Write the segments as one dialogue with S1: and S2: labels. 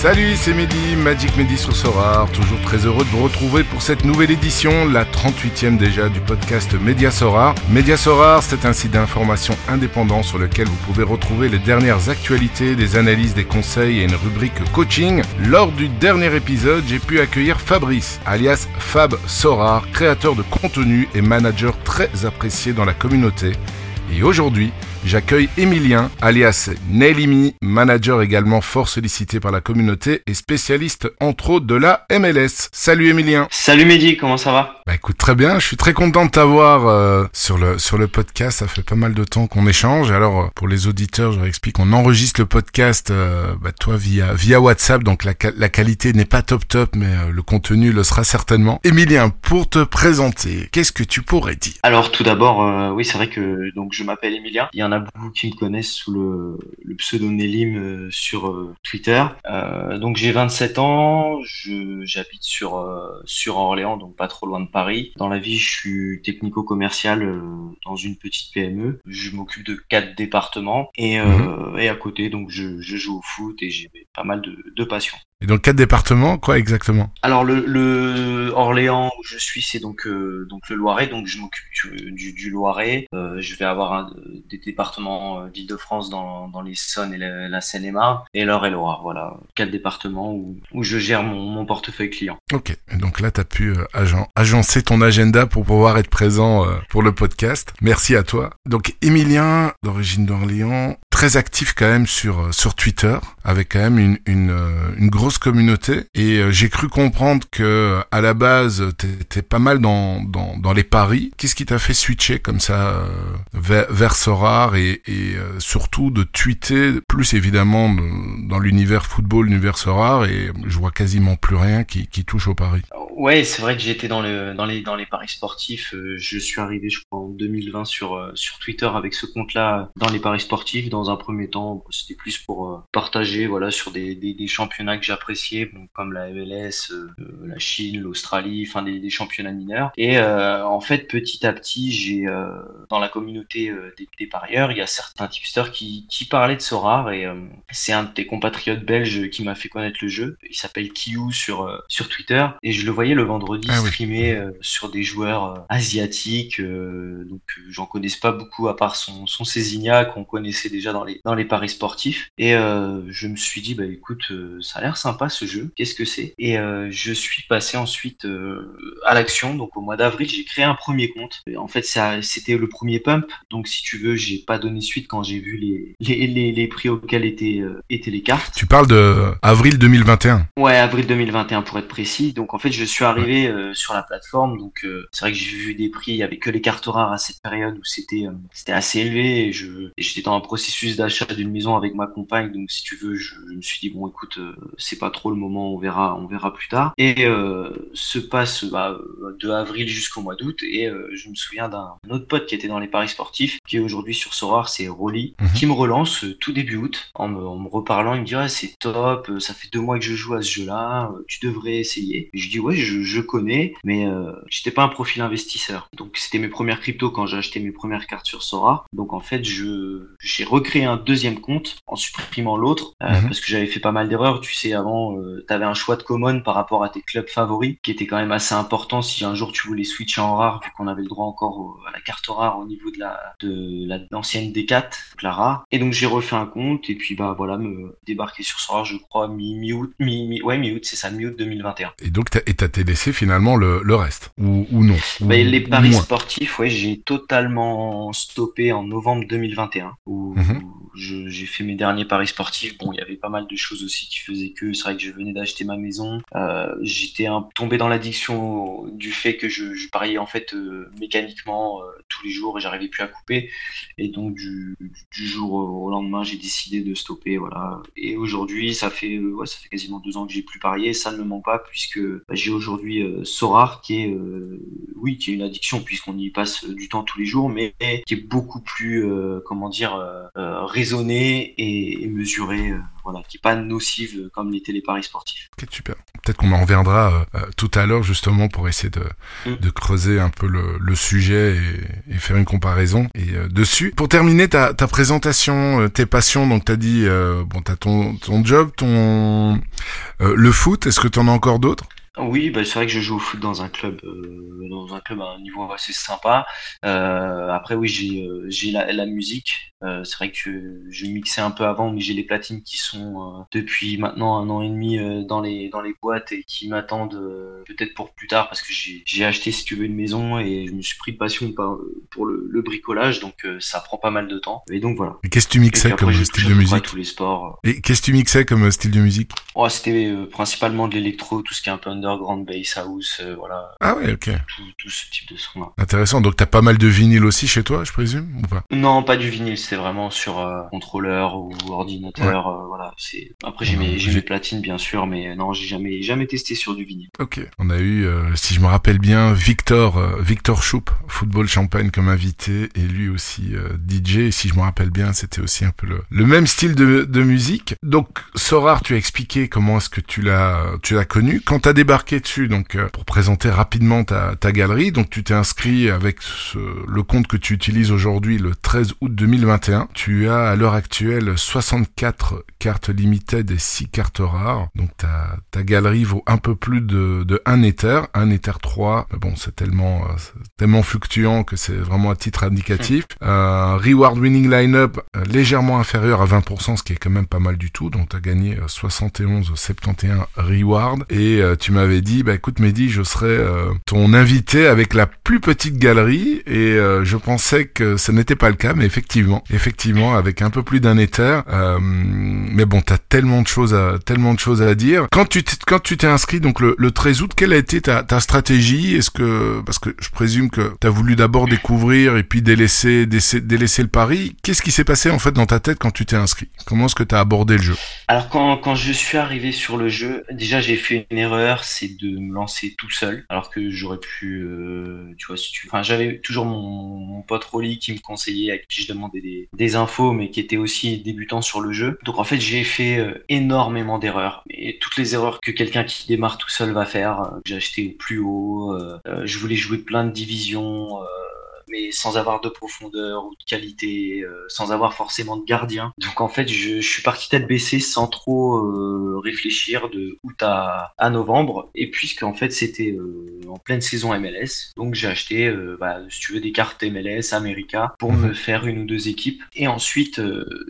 S1: Salut, c'est Mehdi, Magic Mehdi sur Sorar. Toujours très heureux de vous retrouver pour cette nouvelle édition, la 38e déjà du podcast Média Sorar. Média Sorar, c'est un site d'information indépendant sur lequel vous pouvez retrouver les dernières actualités, des analyses, des conseils et une rubrique coaching. Lors du dernier épisode, j'ai pu accueillir Fabrice, alias Fab Sorar, créateur de contenu et manager très apprécié dans la communauté. Et aujourd'hui, J'accueille Emilien, alias Nelimi, manager également fort sollicité par la communauté et spécialiste entre autres de la MLS. Salut Emilien.
S2: Salut Mehdi, comment ça va?
S1: Bah écoute très bien, je suis très content de t'avoir euh, sur le sur le podcast. Ça fait pas mal de temps qu'on échange. Alors euh, pour les auditeurs, je leur explique, on enregistre le podcast, euh, bah, toi via via WhatsApp, donc la, la qualité n'est pas top top, mais le contenu le sera certainement. Emilien, pour te présenter, qu'est-ce que tu pourrais dire?
S2: Alors tout d'abord, oui c'est vrai que donc je m'appelle Emilien. Il y en a beaucoup qui me connaissent sous le, le pseudo Nelim sur Twitter. Euh, donc j'ai 27 ans, j'habite sur sur Orléans, donc pas trop loin de Paris. Dans la vie, je suis technico-commercial euh, dans une petite PME. Je m'occupe de quatre départements et, euh, mhm. et à côté, donc je, je, joue au foot et j'ai pas mal de, de passions.
S1: Et donc quatre départements, quoi exactement?
S2: Alors le, le, Orléans où je suis, c'est donc euh, donc le Loiret, donc je m'occupe du, du, Loiret. Euh, je vais avoir un, des départements d'Île-de-France dans, dans l'Essonne et la, Seine-et-Marne et l'Or et Loire. Voilà, quatre départements où, où je gère mon, mon portefeuille client.
S1: Ok, donc là tu as pu agent, agencer ton agenda pour pouvoir être présent pour le podcast. Merci à toi. Donc Emilien, d'origine d'Orléans, très actif quand même sur sur Twitter, avec quand même une une, une grosse communauté et euh, j'ai cru comprendre que à la base t'étais pas mal dans, dans, dans les paris. Qu'est-ce qui t'a fait switcher comme ça euh, vers, vers Sorar et, et euh, surtout de tweeter plus évidemment dans l'univers football, l'univers Sorar et je vois quasiment plus rien qui, qui touche au paris.
S2: Ouais, c'est vrai que j'étais dans, le, dans, les, dans les paris sportifs. Je suis arrivé, je crois, en 2020 sur, sur Twitter avec ce compte-là dans les paris sportifs. Un premier temps, c'était plus pour partager voilà, sur des, des, des championnats que j'ai apprécié, comme la MLS, euh, la Chine, l'Australie, enfin des, des, championnats mineurs. Et euh, en fait, petit à petit, j'ai euh, dans la communauté des, des, parieurs, il y a certains tipsters qui, qui parlaient de Sorar et c'est un de tes compatriotes belges qui m'a fait connaître le jeu. Il s'appelle Kiyu sur sur Twitter et je le voyais le vendredi ah streamer sur des joueurs asiatiques. donc j'en connaisse pas beaucoup à part son son Césinia qu'on connaissait déjà dans les dans les paris sportifs. Et je me suis dit bah écoute, ça a l'air sympa ce jeu, qu'est-ce que c'est? Et euh, je suis passé ensuite euh, à l'action, donc au mois d'avril, j'ai créé un premier compte. Et en fait, c'était le premier pump, donc si tu veux, j'ai pas donné suite quand j'ai vu les, les, les, prix auxquels étaient, euh, étaient les cartes.
S1: Tu parles de avril 2021
S2: Ouais, avril 2021 pour être précis. Donc en fait, je suis arrivé sur la plateforme, donc c'est vrai que j'ai vu des prix, il y avait que les cartes rares à cette période où c'était c'était assez élevé. Et j'étais dans un processus d'achat d'une maison avec ma compagne, donc si tu veux, je, je me suis dit bon écoute, c'est pas trop le moment, on verra, on verra plus tard. Et euh, se passe bah, de avril jusqu'au mois d'août. Et euh, je me souviens d'un autre pote qui était dans les paris sportifs, qui est aujourd'hui sur Sorar, c'est Rolly, mhm. qui me relance euh, tout début août en me, reparlant. Il me dit ah, c'est top, ça fait deux mois que je joue à ce jeu-là, tu devrais essayer. Et je dis ouais, je, je connais, mais j'étais pas un profil investisseur. Donc c'était mes premières cryptos quand j'ai acheté mes premières cartes sur Sora. Donc en fait, je j'ai recréé un deuxième compte en supprimant l'autre mhm. parce que j'avais fait pas mal d'erreurs. Tu sais, avant, euh, tu avais un choix de common par rapport à tes clubs favoris qui était quand même assez important si un jour tu voulais switcher en rare vu qu'on avait le droit encore à la carte rare au niveau de la de l'ancienne D4 donc la rare et donc j'ai refait un compte et puis bah voilà me débarquer sur ce rare je crois mi mi mi, mi ouais mi août c'est ça mi août 2021
S1: et donc t'as été laissé finalement le, le reste ou, ou non
S2: bah, les paris sportifs ouais j'ai totalement stoppé en novembre 2021 où, mhm. J'ai fait mes derniers paris sportifs bon il y avait pas mal de choses aussi qui faisaient que c'est vrai que je venais d'acheter ma maison. Euh, j'étais tombé dans l'addiction du fait que je, pariais en fait euh, mécaniquement euh, tous les jours et j'arrivais plus à couper. Et donc du, jour au lendemain, j'ai décidé de stopper. Voilà. Et aujourd'hui, ça fait ça fait quasiment deux ans que j'ai plus parié. Ça ne me ment pas puisque bah, j'ai aujourd'hui Sorar qui est oui qui est une addiction puisqu'on y passe du temps tous les jours, mais qui est beaucoup plus comment dire raisonnée et, mesurée, voilà, qui est pas nocive comme les téléparis sportifs.
S1: Ok, super. Peut-être qu'on en reviendra tout à l'heure justement pour essayer de, mm. de creuser un peu le, le sujet et, et, faire une comparaison et dessus. Pour terminer ta, ta présentation, tes passions, donc t'as dit bon t'as ton ton job, ton le foot. Est-ce que tu en as encore d'autres?
S2: Oui, bah, c'est vrai que je joue au foot dans un club, euh, dans un club à un niveau assez sympa. Euh, après, oui, j'ai euh, j'ai la, la musique. C'est vrai que je mixais un peu avant, mais j'ai les platines qui sont depuis maintenant un an et demi dans les dans les boîtes et qui m'attendent peut-être pour plus tard parce que j'ai j'ai acheté si tu veux une maison et je me suis pris de passion pour le, le bricolage, donc ça prend pas mal de temps. Et donc voilà.
S1: Et qu'est-ce que tu mixais comme style de musique
S2: Tous les sports.
S1: Et qu'est-ce que tu mixais comme style de musique?
S2: Oh, c'était principalement de l'électro, tout ce qui est un peu underground bass house, euh, voilà.
S1: Ah ouais, ok.
S2: Tout, ce type de son là.
S1: Intéressant. Donc t'as pas mal de vinyle aussi chez toi, je présume, ou pas?
S2: Non, pas du vinyle. C'est vraiment sur euh, contrôleur ou ordinateur. Euh, voilà. C'est après j'ai mes j'ai mes platines bien sûr, mais non, j'ai jamais jamais testé sur du vinyle.
S1: Ok. On a eu, si je me rappelle bien, Victor Victor Choup, football champagne comme invité, et lui aussi DJ. Et si je me rappelle bien, c'était aussi un peu le, le même style de, de musique. Donc Sorar, tu as expliqué comment est-ce que tu l'as tu l'as connu. Quand t'as débarqué donc euh, pour présenter rapidement ta, ta galerie. Donc tu t'es inscrit avec le compte que tu utilises aujourd'hui le 13 août 2021. Tu as à l'heure actuelle 64 cartes limited et 6 cartes rares. Donc ta, ta galerie vaut un peu plus de, de 1 Ether, 1 Ether 3. Mais bon, c'est tellement euh, tellement fluctuant que c'est vraiment à titre indicatif. Euh, reward winning lineup euh, légèrement inférieur à 20%, ce qui est quand même pas mal du tout. Donc tu as gagné 71 71 reward et tu m'avais dit bah écoute Mehdi, je serai euh, ton invité avec la plus petite galerie et euh, je pensais que ce n'était pas le cas, mais effectivement, effectivement, avec un peu plus d'un éther. Euh, mais bon, t'as tellement de choses à tellement de choses à dire. Quand tu quand tu t'es inscrit donc le, le, 13 août, quelle a été ta, ta stratégie? Est-ce que parce que je présume que t'as voulu d'abord découvrir et puis délaisser délaisser, délaisser le pari. Qu'est-ce qui s'est passé en fait dans ta tête quand tu t'es inscrit? Comment est-ce que t'as abordé le jeu?
S2: Alors quand quand je suis arrivé sur le jeu, déjà j'ai fait une erreur, c'est de me lancer tout seul, alors que j'aurais pu, euh, tu vois, si tu, enfin, j'avais toujours mon, mon, pote Rolly qui me conseillait, à qui je demandais des, infos, mais qui était aussi débutant sur le jeu. Donc en fait, j'ai fait euh, énormément d'erreurs, et toutes les erreurs que quelqu'un qui démarre tout seul va faire. Euh, j'ai acheté au plus haut, je voulais jouer plein de divisions mais sans avoir de profondeur ou de qualité, euh, sans avoir forcément de gardien. Donc en fait, je, je suis parti tête baissée sans trop euh, réfléchir de août à, à novembre. Et puisque en fait c'était euh, en pleine saison MLS, donc j'ai acheté, bah, si tu veux, des cartes MLS, America, pour me faire une ou deux équipes. Et ensuite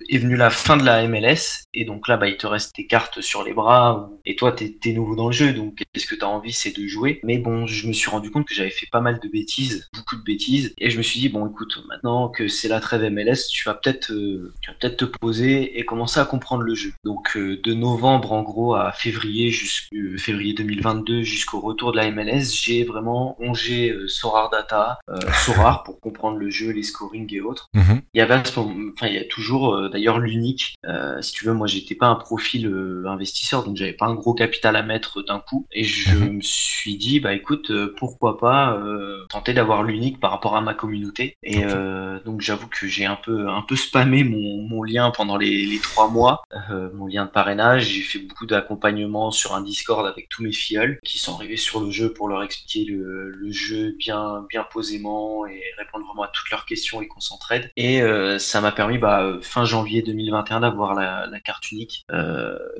S2: est venue la fin de la MLS, et donc là, bah, il te reste tes cartes sur les bras, et toi, t'es es nouveau dans le jeu, donc qu'est-ce que t'as envie, c'est de jouer? Mais bon, je me suis rendu compte que j'avais fait pas mal de bêtises, beaucoup de bêtises, et je me suis dit bon écoute maintenant que c'est la trêve MLS tu vas peut-être euh, peut-être te poser et commencer à comprendre le jeu donc euh, de novembre en gros à février euh, février 2022 jusqu'au retour de la MLS j'ai vraiment rongé Sorar Data Sorar pour comprendre le jeu les scoring et autres mhm. il y avait enfin il y a toujours d'ailleurs l'unique si tu veux moi j'étais pas un profil investisseur donc j'avais pas un gros capital à mettre d'un coup et je mhm. me suis dit bah écoute pourquoi pas tenter d'avoir l'unique par rapport à ma communauté. Et euh, donc j'avoue que j'ai un peu un peu spammé mon, mon lien pendant les, les trois mois, euh, mon lien de parrainage. J'ai fait beaucoup d'accompagnement sur un Discord avec tous mes filleuls qui sont arrivés sur le jeu pour leur expliquer le, le jeu bien bien posément et répondre vraiment à toutes leurs questions et qu'on s'entraide. Et euh, ça m'a permis bah, fin janvier 2021 d'avoir la, la, carte unique.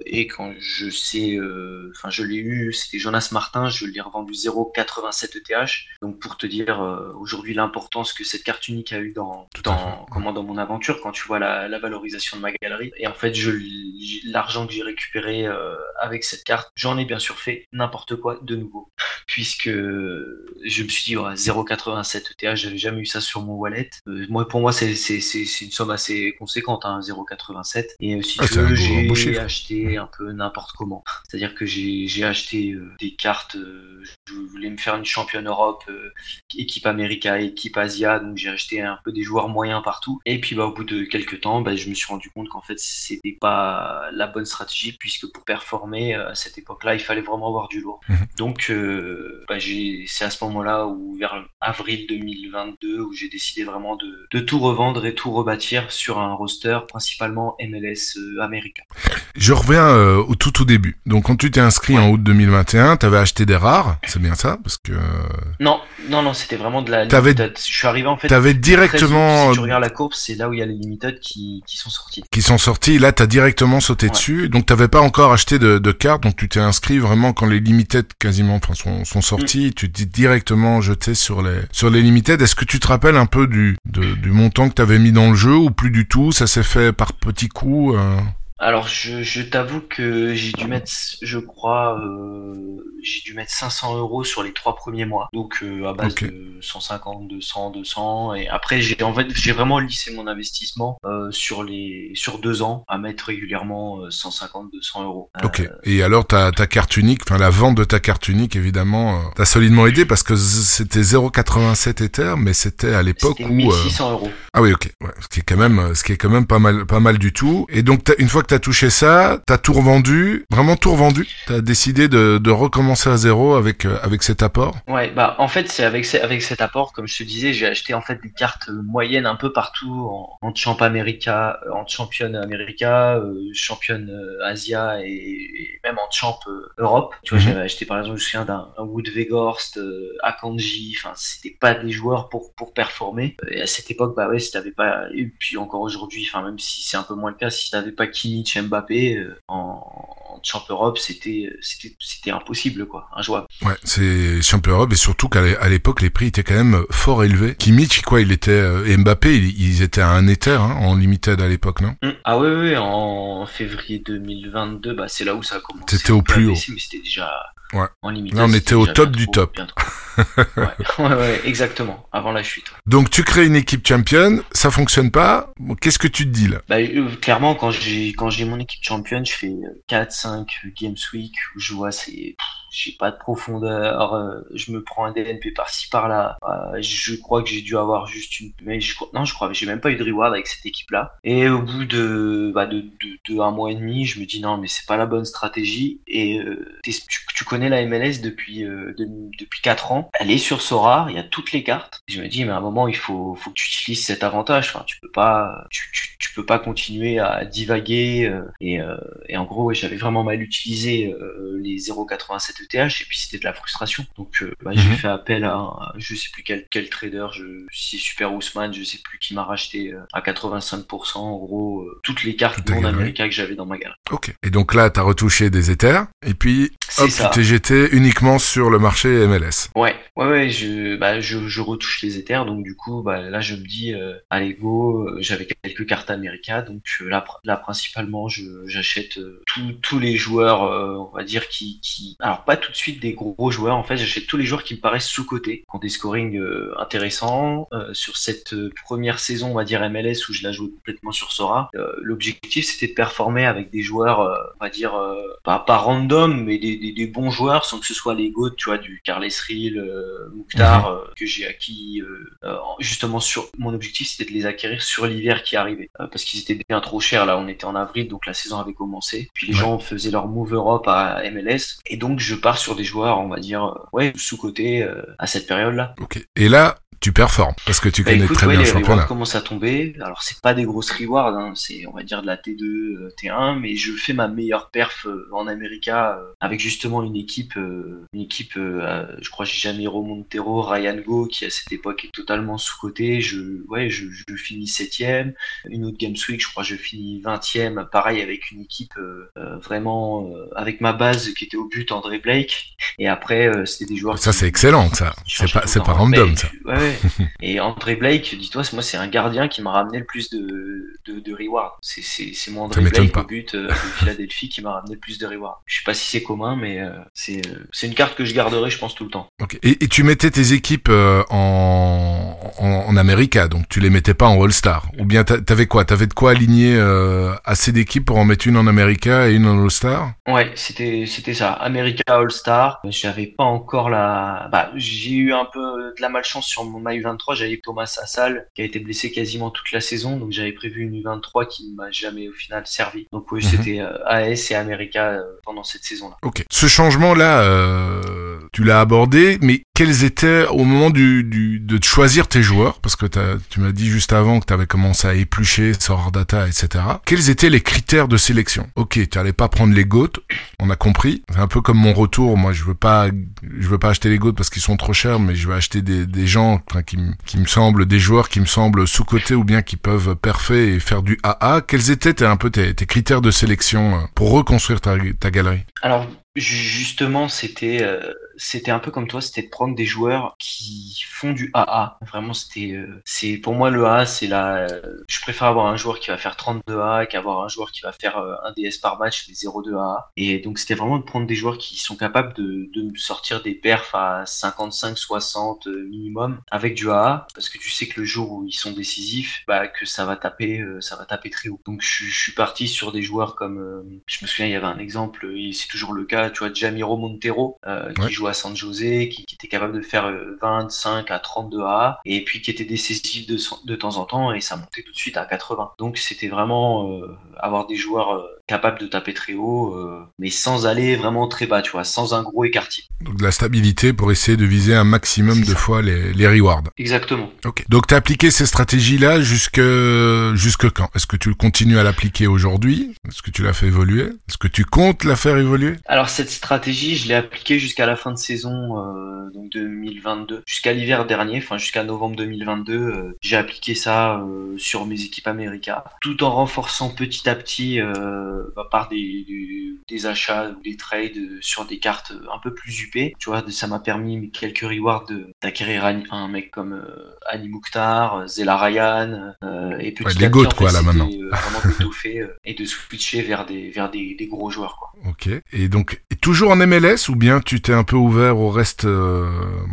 S2: Et quand je sais, enfin je l'ai eu, c'était Jonas Martin, je l'ai revendu 0,87 ETH. Donc pour te dire aujourd'hui l'importance ce que cette carte unique a eu dans, dans, comment, dans mon aventure quand tu vois la, la, valorisation de ma galerie. Et en fait, je l'argent que j'ai récupéré euh, avec cette carte, j'en ai bien sûr fait n'importe quoi de nouveau. Puisque je me suis dit, ouais, 0,87 ETH, j'avais jamais eu ça sur mon wallet. Euh, moi, pour moi, c'est une somme assez conséquente, hein, 0,87. Et euh, si ah, tu veux, j'ai acheté un peu n'importe comment. C'est-à-dire que j'ai acheté des cartes, je voulais me faire une championne Europe, équipe America, équipe Asia, donc j'ai acheté un peu des joueurs moyens partout. Et puis bah, au bout de quelques temps, bah, je me suis rendu compte qu'en fait c'était pas la bonne stratégie puisque pour performer à cette époque-là, il fallait vraiment avoir du lourd.
S1: Mhm.
S2: Donc bah, c'est à ce moment-là où vers avril 2022 où j'ai décidé vraiment de, de, tout revendre et tout rebâtir sur un roster principalement MLS américain.
S1: Je reviens au tout tout début. Donc quand tu t'es inscrit en août 2021, tu avais acheté des rares, c'est bien ça parce que
S2: Non, non non, c'était vraiment de la limited. Je suis arrivé en fait
S1: T'avais directement.
S2: Si tu regardes la courbe, c'est là où il y a les limited qui, qui sont sortis.
S1: qui sont sortis, là t'as directement sauté
S2: Ouais.
S1: dessus, donc t'avais pas encore acheté de, de cartes, donc tu t'es inscrit vraiment quand les limited quasiment enfin, sont, sont sortis, tu t'es directement jeté sur les sur les limited. Est-ce que tu te rappelles un peu du du montant que t'avais mis dans le jeu ou plus du tout? Ça s'est fait par petits coups. euh?
S2: Alors je, je t'avoue que j'ai dû mettre, je crois, euh, j'ai dû mettre 500 euros sur les trois premiers mois. Donc euh, à base de 150, 200, 200. Et après j'ai en fait j'ai vraiment lissé mon investissement euh, sur les sur deux ans à mettre régulièrement euh, 150, 200 euros.
S1: Ok. Et alors ta, ta carte unique, enfin la vente de ta carte unique, évidemment, t'as solidement aidé parce que c'était 0,87 Ether, mais c'était à l'époque où. euh,
S2: 1600 euros.
S1: Ah oui, ok. Ouais. Ce qui est quand même, ce qui est quand même pas mal, pas mal du tout. Et donc une fois que t'as touché ça, t'as tout revendu, vraiment tout revendu. T'as décidé de, de recommencer à zéro avec euh, avec cet apport.
S2: Ouais, bah en fait c'est avec avec cet apport, comme je te disais, j'ai acheté en fait des cartes euh, moyennes un peu partout en, en champ America, euh, en champion America, euh, championne Asia et, et même en champ Europe. Tu vois,
S1: Mhm.
S2: j'avais acheté par exemple, je me souviens d'un un Wood Weghorst, euh, Akanji, enfin c'était pas des joueurs pour pour performer. Et à cette époque, bah ouais, si t'avais pas, et puis encore aujourd'hui, enfin même si c'est un peu moins le cas, si t'avais pas Kimmich, Mbappé euh, en, en champ Europe, c'était c'était impossible quoi, injouable.
S1: Ouais, c'est champion Europe et surtout qu'à l'époque les prix étaient quand même fort élevés. Kimmich, quoi, il était euh, et Mbappé, ils, ils étaient à un Ether hein, en limited à l'époque, non?
S2: Mm. Ah oui, oui, en février 2022, bah, c'est là où ça a commencé.
S1: C'était au plus haut.
S2: baisser, Mais c'était déjà
S1: Ouais.
S2: en
S1: on était au top du top.
S2: ouais. ouais, ouais, exactement, avant la chute.
S1: Donc tu crées une équipe championne, ça fonctionne pas. Bon, Qu'est-ce que tu te dis là
S2: Bah, euh, clairement, quand j'ai quand j'ai mon équipe championne, je fais 4-5 Games Week où je vois c'est j'ai pas de profondeur, euh, je me prends un DNP par-ci par-là. Euh, je crois que j'ai dû avoir juste une mais je non, je crois que j'ai même pas eu de reward avec cette équipe-là. Et au bout de bah, de, de, de un mois et demi, je me dis non, mais c'est pas la bonne stratégie et euh, tu, connais la MLS depuis de- depuis 4 ans. Elle est sur Sora, il y a toutes les cartes. Je me dis mais à un moment il faut faut que tu utilises cet avantage. Enfin, tu peux pas tu, tu, peux pas continuer à divaguer et, et en gros j'avais vraiment mal utilisé les 0,87 Et puis c'était de la frustration. Donc euh, bah, j'ai
S1: Mhm.
S2: fait appel à, je sais plus quel, quel trader, je, si Super Ousmane, je sais plus qui m'a racheté euh, à 85% en gros euh, toutes les cartes non américaines que j'avais dans ma galerie.
S1: Ok. Et donc là, t'as retouché des Ethers et puis hop, tu t'es jeté uniquement sur le marché MLS.
S2: Ouais, ouais, ouais, je, bah, je, je retouche les éthers, donc du coup, bah, là, je me dis, euh, allez, go, j'avais quelques cartes America, donc là, là, principalement, je, j'achète euh, tous- tous les joueurs, euh, on va dire, qui, qui, alors pas tout de suite des gros joueurs, en fait, j'achète tous les joueurs qui me paraissent sous-cotés, qui ont des scorings euh, intéressants, euh, sur cette euh, première saison, on va dire MLS, où je la joue complètement sur Sora, euh, l'objectif, c'était de performer avec des joueurs, on va dire, pas, pas random, mais des, des, des bons joueurs, sans que ce soit les GOAT, tu vois, du Carles euh, Mouktar, euh, que j'ai acquis, justement sur, mon objectif, c'était de les acquérir sur l'hiver qui arrivait, parce qu'ils étaient bien trop chers, là, on était en avril, donc la saison avait commencé, puis les
S1: Ouais.
S2: gens faisaient leur move Europe à MLS, et donc je pars sur des joueurs, on va dire, euh, ouais, sous-côté euh, à cette période-là.
S1: Ok. Et là, tu performes parce que tu
S2: Bah,
S1: connais
S2: écoute,
S1: très
S2: ouais,
S1: bien
S2: les
S1: le championnat.
S2: commencent à tomber. Alors c'est pas des grosses rewards, hein, c'est on va dire de la T2, euh, T1, mais je fais ma meilleure perf en America euh, avec justement une équipe, une équipe, je crois Jamiro Montero, Ryan Go qui à cette époque est totalement sous côté. Je, ouais, je, je finis septième. Une autre Games Week, je crois je finis 20e, pareil avec une équipe euh, vraiment euh, avec ma base qui était au but André Blake. Et après euh, c'était des joueurs.
S1: Ça,
S2: qui-
S1: c'est excellent, ça. C'est pas, c'est pas random, ça.
S2: Ouais, ouais. Et André Blake, dis-toi, c'est- moi, c'est un gardien qui m'a ramené le plus de, de, de rewards. C'est, c'est, c'est mon André Blake
S1: pas.
S2: au but euh, de Philadelphie qui m'a ramené le plus de rewards. Je sais pas si c'est commun, mais euh, c'est, euh, c'est une carte que je garderai, je pense, tout le temps.
S1: Ok. Et, et tu mettais tes équipes euh, en, en, en America, donc tu les mettais pas en All-Star. Ou bien t'a- t'avais quoi? T'avais de quoi aligner euh, assez d'équipes pour en mettre une en America et une en All-Star?
S2: Ouais, c'était, c'était ça. America All-Star. J'avais pas encore la. Bah, j'ai eu un peu de la malchance sur mon U23. J'avais Thomas Assal qui a été blessé quasiment toute la saison, donc j'avais prévu une U23 qui ne m'a jamais au final servi. Donc oui, mhm. c'était euh, AS et America euh, pendant cette saison-là.
S1: Ok. Ce changement-là, euh, tu l'as abordé, mais quels étaient au moment du, de choisir tes joueurs, parce que tu m'as dit juste avant que tu avais commencé à éplucher, sort data, etc. Quels étaient les critères de sélection? Ok, tu allais pas prendre les GOAT, on a compris. C'est un peu comme mon retour. Moi, je veux pas, je veux pas acheter les GOAT parce qu'ils sont trop chers, mais je veux acheter des, des gens qui, qui me semblent des joueurs qui me semblent sous côté ou bien qui peuvent parfait et faire du AA. Quels étaient un peu tes, tes critères de sélection euh, pour reconstruire ta, ta galerie?
S2: Alors Justement, c'était euh, c'était un peu comme toi, c'était de prendre des joueurs qui font du AA. Vraiment, c'était euh, c'est pour moi le AA, c'est la. je préfère avoir un joueur qui va faire 32 AA qu'avoir un joueur qui va faire euh, un DS par match, les 0,2 AA. Et donc c'était vraiment de prendre des joueurs qui sont capables de, de sortir des perfs à 55, 60 minimum avec du AA, parce que tu sais que le jour où ils sont décisifs, bah que ça va taper, ça va taper très haut. Donc je, je suis parti sur des joueurs comme, je me souviens, il y avait un exemple, c'est toujours le cas tu vois, Jamiro Montero, euh, qui joue San José, qui, était capable de faire 25 euh, à 32 A, et puis qui était décisif de, temps en temps, et ça montait tout de suite à 80. Donc c'était vraiment euh, avoir des joueurs capables de taper très haut, mais sans aller vraiment très bas, tu vois, sans un gros écartier.
S1: Donc de la stabilité pour essayer de viser un maximum de fois les, les rewards.
S2: Exactement.
S1: Ok. Donc tu as appliqué ces stratégies-là jusque, jusque quand? Est-ce que tu continues à l'appliquer aujourd'hui? Est-ce que tu l'as fait évoluer? Est-ce que tu comptes la faire évoluer?
S2: Alors cette stratégie, je l'ai appliquée jusqu'à la fin de saison euh, donc 2022, jusqu'à l'hiver dernier, enfin jusqu'à novembre 2022. Euh, j'ai appliqué ça euh, sur mes équipes américaines, tout en renforçant petit à petit euh, bah, par des, des, achats ou des trades sur des cartes un peu plus UP. Tu vois, ça m'a permis quelques rewards d'acquérir un mec comme Annie Mukhtar, Zela Ryan, et petit
S1: ouais, à petit, quoi, là maintenant.
S2: vraiment d'étoffer et de switcher vers des vers des, des gros joueurs. Quoi.
S1: Ok. Et donc toujours en MLS ou bien tu t'es un peu ouvert au reste euh,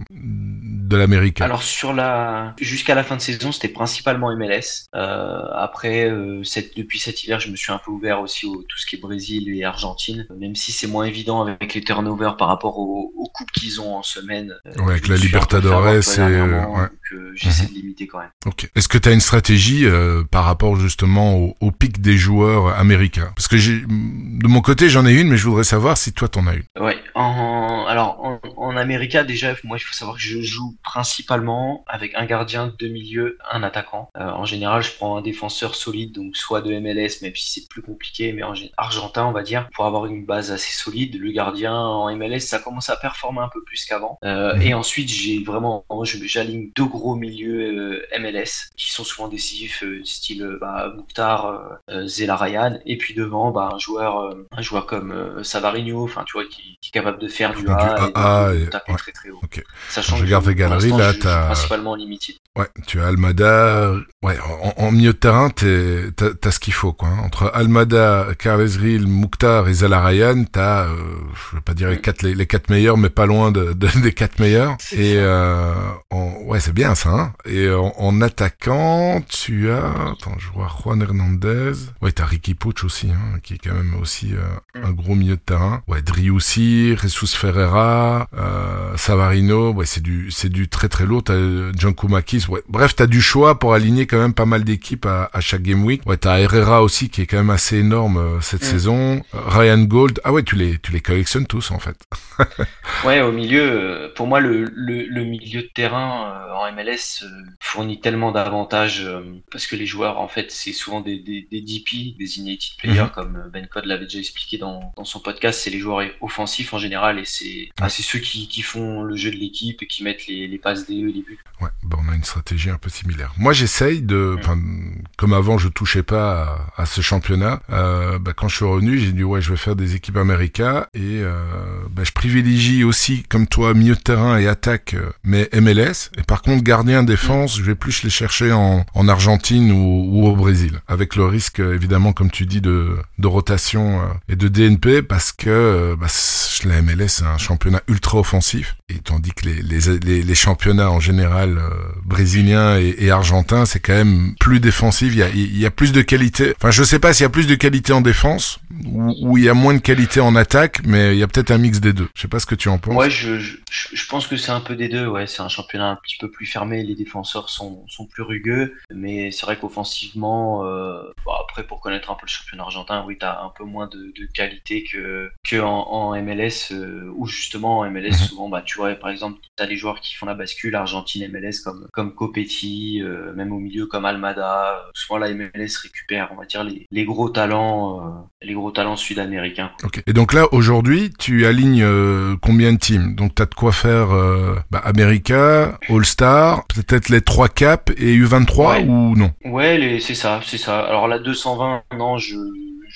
S1: de l'Amérique?
S2: Alors sur la jusqu'à la fin de saison, c'était principalement MLS. Euh, après, euh, depuis cet hiver, je me suis un peu ouvert aussi au tout ce qui est Brésil et Argentine, même si c'est moins évident avec les turnovers par rapport aux, coupes qu'ils ont en semaine.
S1: ouais, avec la Libertadores, c'est ouais.
S2: j'essaie mhm. de limiter quand même.
S1: Ok. Est-ce que tu as une stratégie par rapport justement au, au, pic des joueurs américains? Parce que j'ai de mon côté, j'en ai une, mais je voudrais savoir si toi t'en as une.
S2: Ouais. En, alors en, en América déjà, moi il faut savoir que je joue principalement avec un gardien, deux milieux, un attaquant. Euh, en général, je prends un défenseur solide, donc soit de MLS, même si c'est plus compliqué, mais argentin, on va dire, pour avoir une base assez solide. Le gardien en MLS, ça commence à performer un peu plus qu'avant. Euh, mhm. et ensuite, j'ai vraiment, j'aligne deux gros milieux euh, MLS qui sont souvent décisifs, style bah, Mouktar, Zela Ryan, et puis devant, bah, un joueur, un joueur comme Savarino, enfin tu vois, qui, qui, est capable de faire du A, et de, taper très très haut.
S1: Okay. Sachant je regarde les galeries là, t'as
S2: principalement limited.
S1: Ouais, tu as Almada. Ouais, en, milieu de terrain, t'as as ce qu'il faut, quoi. Hein. Entre Almada, Carles Grill, Mouktar et Zalarayan, t'as, euh, je vais pas dire les quatre les, quatre meilleurs, mais pas loin de, des quatre meilleurs. Et euh, ouais, c'est bien ça. Hein. Et en, attaquant, tu as, attends, je vois Juan Hernandez. Ouais, t'as Ricky Puch aussi, hein, qui est quand même aussi euh, un gros milieu de terrain. Ouais, Driussi, Jesus Ferreira, euh, Savarino. Ouais, c'est du c'est du très très lourd. T'as Giancumakis ouais. Bref, t'as du choix pour aligner quand même pas mal d'équipes à, à, chaque game week. Ouais, t'as Herrera aussi qui est quand même assez énorme euh, cette mm. saison. Ryan Gold, ah ouais, tu les tu les collectionnes tous en fait.
S2: ouais, au milieu, euh, pour moi le, le, le milieu de terrain euh, en MLS fournit tellement d'avantages parce que les joueurs en fait c'est souvent des, des, des DP, des United Players mm-hmm. comme Ben Code l'avait déjà expliqué dans, dans son podcast, c'est les joueurs offensifs en général et c'est ah, ceux qui, qui font le jeu de l'équipe et qui mettent les, les passes des les buts.
S1: Ouais, bah on a une stratégie un peu similaire. Moi, j'essaye de, comme avant, je touchais pas à, ce championnat. Euh, bah, quand je suis revenu, j'ai dit ouais, je vais faire des équipes américaines et euh, bah, je privilégie aussi, comme toi, milieu de terrain et attaque, euh, mais MLS. Et Par contre, gardien défense, je vais plus les chercher en, en Argentine ou, ou, au Brésil, avec le risque évidemment, comme tu dis, de, de rotation et de DNP, parce que bah, la MLS c'est un championnat ultra offensif, et tandis que les, les, les, les championnats en général euh, brésiliens et, et argentins, c'est quand même plus défensif. Il y a, y a plus de qualité. Enfin, je sais pas s'il y a plus de qualité en défense ou, ou il y a moins de qualité en attaque, mais il y a peut-être un mix des deux. Je sais pas ce que tu en penses.
S2: Ouais, je, je, je pense que c'est un peu des deux. Ouais, c'est un championnat un petit peu plus fermé. Les défenseurs sont, sont plus rugueux, mais c'est vrai qu'offensivement, euh, bon, après pour connaître un peu le championnat argentin, oui, t'as un peu moins de, de qualité que que en, en MLS euh, où justement en MLS souvent, bah tu vois, par exemple, t'as des joueurs qui font la bascule Argentine MLS comme comme Copetti, euh, même au milieu comme Almada. Souvent la MLS récupère, on va dire les, les gros talents, euh, les gros talents sud-américains.
S1: Ok. Et donc là aujourd'hui, tu alignes euh, combien de teams? Donc t'as de quoi faire euh, bah, America, All Star, peut-être les trois caps et U23
S2: Ouais.
S1: ou non?
S2: Ouais, c'est ça, c'est ça. Alors la 220, non, je,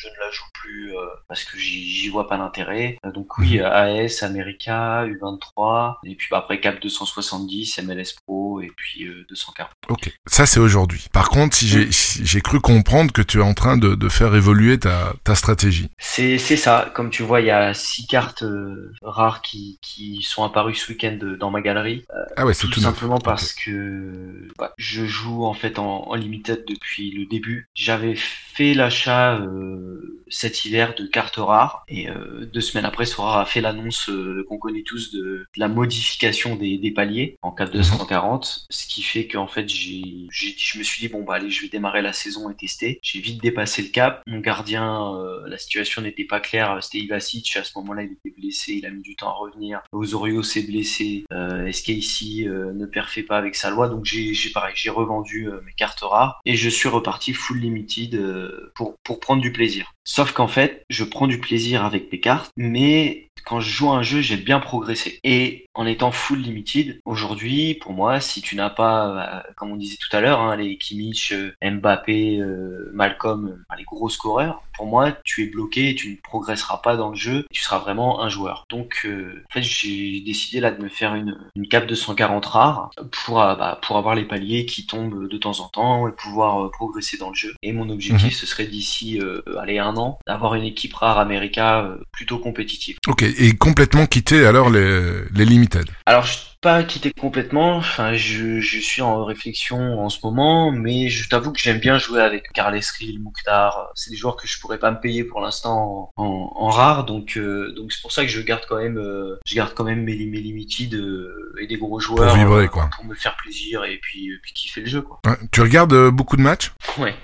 S2: je ne la joue plus euh, parce que j'y vois pas d'intérêt. Euh, donc oui,
S1: Mhm.
S2: AS, America, U23, et puis bah, après Cap 270, MLS Pro, et puis euh, 240.
S1: Ok. Ça c'est aujourd'hui. Par contre, si j'ai si j'ai cru comprendre que tu es en train de, de faire évoluer ta, ta stratégie.
S2: C'est c'est ça. Comme tu vois, il y a six cartes euh, rares qui, qui sont apparues ce week-end euh, dans ma galerie.
S1: Ah ouais, c'est
S2: Tout
S1: tout,
S2: simplement parce que bah, je joue en fait en, en limited depuis le début. J'avais fait l'achat euh, euh, cet hiver de cartes rares et euh, deux semaines après, Sora a fait l'annonce euh, qu'on connaît tous de, de la modification des, des paliers en cap 240, ce qui fait qu'en fait j'ai, j'ai, je me suis dit bon bah allez, je vais démarrer la saison et tester. J'ai vite dépassé le cap. Mon gardien, euh, la situation n'était pas claire. C'était Ivasic à ce moment-là, il était blessé, il a mis du temps à revenir. Osorio s'est blessé. Euh, SKC euh, ne perfait pas avec sa loi, donc j'ai, j'ai pareil, j'ai revendu euh, mes cartes rares et je suis reparti full limited euh, pour pour prendre du plaisir. Sauf qu'en fait, je prends du plaisir avec mes cartes, mais quand je joue à un jeu, j'ai bien progressé. Et en étant full limited, aujourd'hui, pour moi, si tu n'as pas, euh, comme on disait tout à l'heure, hein, les Kimmich, euh, Mbappé, euh, Malcolm, les gros scoreurs, pour moi, tu es bloqué et tu ne progresseras pas dans le jeu. Tu seras vraiment un joueur. Donc, euh, en fait, j'ai décidé là de me faire une, une cap de 140 rares pour, bah, pour avoir les paliers qui tombent de temps en temps et pouvoir euh, progresser dans le jeu. Et mon objectif, ce serait d'ici, allez, un an, d'avoir une équipe rare America plutôt compétitive.
S1: Ok. Et complètement quitter alors les, les limited.
S2: Alors, je pas quitté complètement. Enfin, je, je suis en réflexion en ce moment, mais je t'avoue que j'aime bien jouer avec Carles Rill, Mouktar. C'est des joueurs que je pourrais pas me payer pour l'instant en, en, en rare, donc euh, donc c'est pour ça que je garde quand même, euh, je garde quand même mes, mes limited euh, et des gros joueurs
S1: Pour vibrer,
S2: euh,
S1: quoi.
S2: pour me faire plaisir et puis euh, puis kiffer le jeu, quoi.
S1: Ouais. Tu regardes euh, beaucoup de matchs?
S2: Ouais.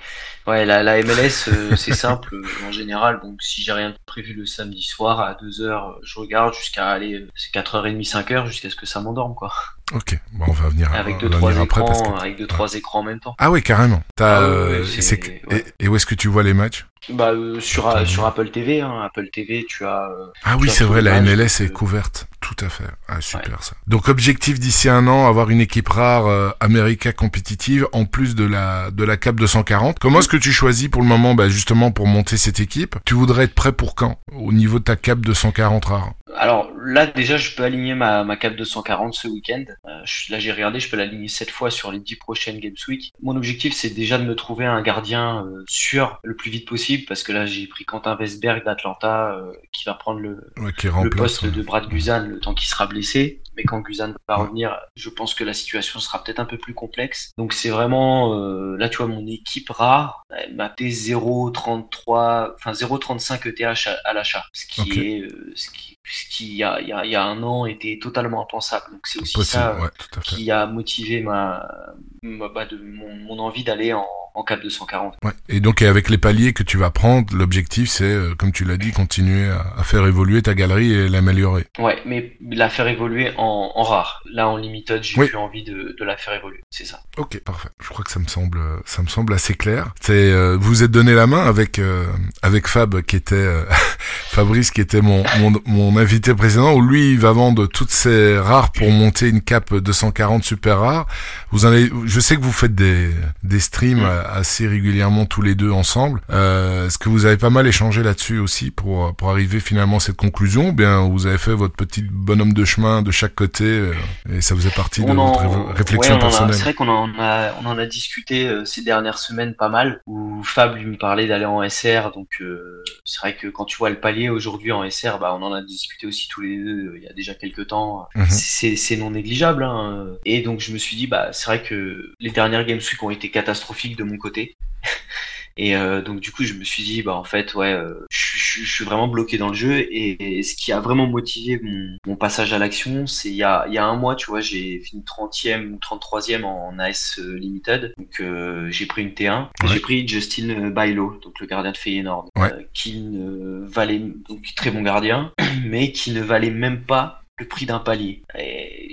S2: Ouais, la, la MLS, euh, c'est simple euh, en général. Donc, si j'ai rien prévu le samedi soir à 2h, je regarde jusqu'à aller, euh, c'est 4h30, 5h, jusqu'à ce que ça m'endorme, quoi.
S1: Ok. Bon, on va venir,
S2: Avec deux, trois écrans,
S1: parce que.
S2: avec deux, trois écrans en même temps.
S1: Ah oui, carrément.
S2: Ah
S1: euh,
S2: ouais.
S1: et, où est-ce que tu vois les matchs?
S2: Bah, euh, sur,
S1: Attends,
S2: sur Apple TV, hein, Apple TV, tu as, euh,
S1: Ah
S2: Tu
S1: oui, c'est vrai, la MLS est
S2: euh,
S1: couverte. Tout à fait. Ah, super ça. Donc objectif d'ici un an, avoir une équipe rare euh, America compétitive en plus de la de la Cap 240. Comment est-ce que tu choisis pour le moment, bah, justement pour monter cette équipe? Tu voudrais être prêt pour quand? Au niveau de ta Cap 240 rare?
S2: Alors là déjà je peux aligner ma, ma cap 240 ce week-end. Euh, je- là j'ai regardé, je peux l'aligner 7 fois sur les 10 prochaines Games Week. Mon objectif c'est déjà de me trouver un gardien euh, sûr le plus vite possible parce que là j'ai pris Quentin Westberg d'Atlanta euh, qui va prendre le,
S1: Ouais, qui
S2: le
S1: remplace.
S2: poste
S1: ouais.
S2: de Brad Guzan le temps qu'il sera blessé. Mais quand Guzan va revenir, je pense que la situation sera peut-être un peu plus complexe. Donc c'est vraiment euh, là tu vois mon équipe rare elle m'a payé 0,33 enfin 0,35 ETH à, à l'achat, ce qui est euh, ce qui ce qui il y a, il y, a, il y a un an était totalement impensable. Donc c'est aussi
S1: Possible,
S2: ça
S1: ouais,
S2: qui a motivé ma, ma bah, de, mon, mon envie d'aller en, en cap 240.
S1: Ouais. Et donc avec les paliers que tu vas prendre, l'objectif c'est, euh, comme tu l'as dit, continuer à, faire évoluer ta galerie et l'améliorer.
S2: Ouais, mais la faire évoluer en, en rare. Là en limited, j'ai
S1: Oui.
S2: plus envie de, de la faire évoluer. C'est ça.
S1: Ok, parfait. Je crois que ça me semble, ça me semble assez clair. C'est, euh, vous vous êtes donné la main avec euh, avec Fab qui était euh, Fabrice qui était mon, mon mon invité précédent où lui il va vendre toutes ses rares pour monter une cape 240 super rare. Vous en avez, je sais que vous faites des des streams à, assez régulièrement tous les deux ensemble. Euh, Est-ce que vous avez pas mal échangé là-dessus aussi pour pour arriver finalement à cette conclusion ou bien vous avez fait votre petit bonhomme de chemin de chaque côté euh, et ça faisait partie de
S2: On en-
S1: votre ré- réflexion
S2: ouais,
S1: personnelle?
S2: C'est vrai qu'on en a, on en a discuté euh, ces dernières semaines pas mal, où Fab lui me parlait d'aller en SR, donc euh, c'est vrai que quand tu vois le palier aujourd'hui en SR, bah on en a discuté aussi tous les deux il y a déjà quelques temps.
S1: Mhm.
S2: C'est c'est non négligeable, hein. Et donc je me suis dit, bah c'est vrai que les dernières Games Week ont été catastrophiques de mon côté. Et euh, donc du coup, je me suis dit, bah en fait, ouais, euh, je, je- je suis vraiment bloqué dans le jeu. Et, et ce qui a vraiment motivé mon, mon passage à l'action, c'est il y a, il y a un mois, tu vois, j'ai fini 30e ou 33e en AS Limited. Donc euh, j'ai pris une T1. et
S1: Ouais.
S2: J'ai pris Justin Bailo, donc le gardien de Feyenoord,
S1: Ouais.
S2: euh, qui ne valait, donc très bon gardien, mais qui ne valait même pas le prix d'un palier.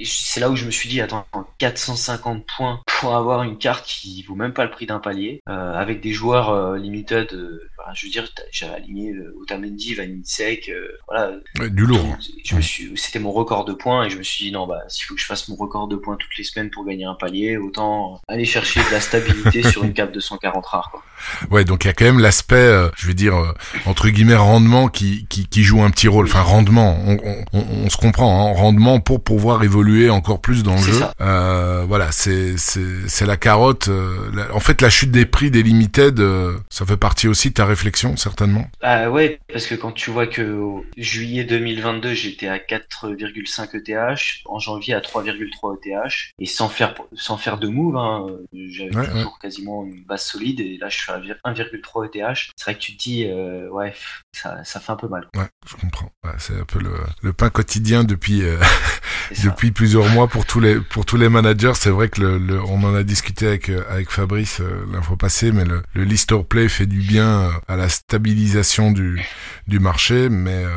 S2: C'est là où je me suis dit, attends, 450 points pour avoir une carte qui vaut même pas le prix d'un palier, euh, avec des joueurs euh, limited, euh, je veux dire, j'avais aligné euh, Otamendi, Van Nisek, euh, voilà.
S1: Ouais, Du lourd. hein.
S2: Je me suis, c'était mon record de points et je me suis dit non bah s'il faut que je fasse mon record de points toutes les semaines pour gagner un palier, autant aller chercher de la stabilité sur une cape de 140 rares. Quoi.
S1: Ouais, donc il y a quand même l'aspect, euh, je vais dire euh, entre guillemets rendement qui, qui qui joue un petit rôle. Enfin rendement, on, on, on- on se comprend, hein, rendement pour pouvoir évoluer encore plus dans le jeu.
S2: ça.
S1: Euh, voilà, c'est c'est c'est la carotte. la- en fait, la chute des prix des limited, ça fait partie aussi de ta réflexion certainement.
S2: Ah ouais, parce que quand tu vois que juillet 2022, j'étais à 4,5 ETH, en janvier à 3,3 ETH, et sans faire sans faire de move, hein, j'avais
S1: Ouais,
S2: toujours quasiment une base solide, et là je suis à 1,3 ETH. C'est vrai que tu te dis, euh, ouais, ça, ça fait un peu mal.
S1: Ouais, je comprends. Ouais, c'est un peu le, le pain quotidien depuis euh, depuis plusieurs mois pour tous les pour tous les managers. C'est vrai que le, le- on en a discuté avec euh, avec Fabrice euh, l'info passée, mais le, le play fait du bien à la stabilisation du du marché, mais euh,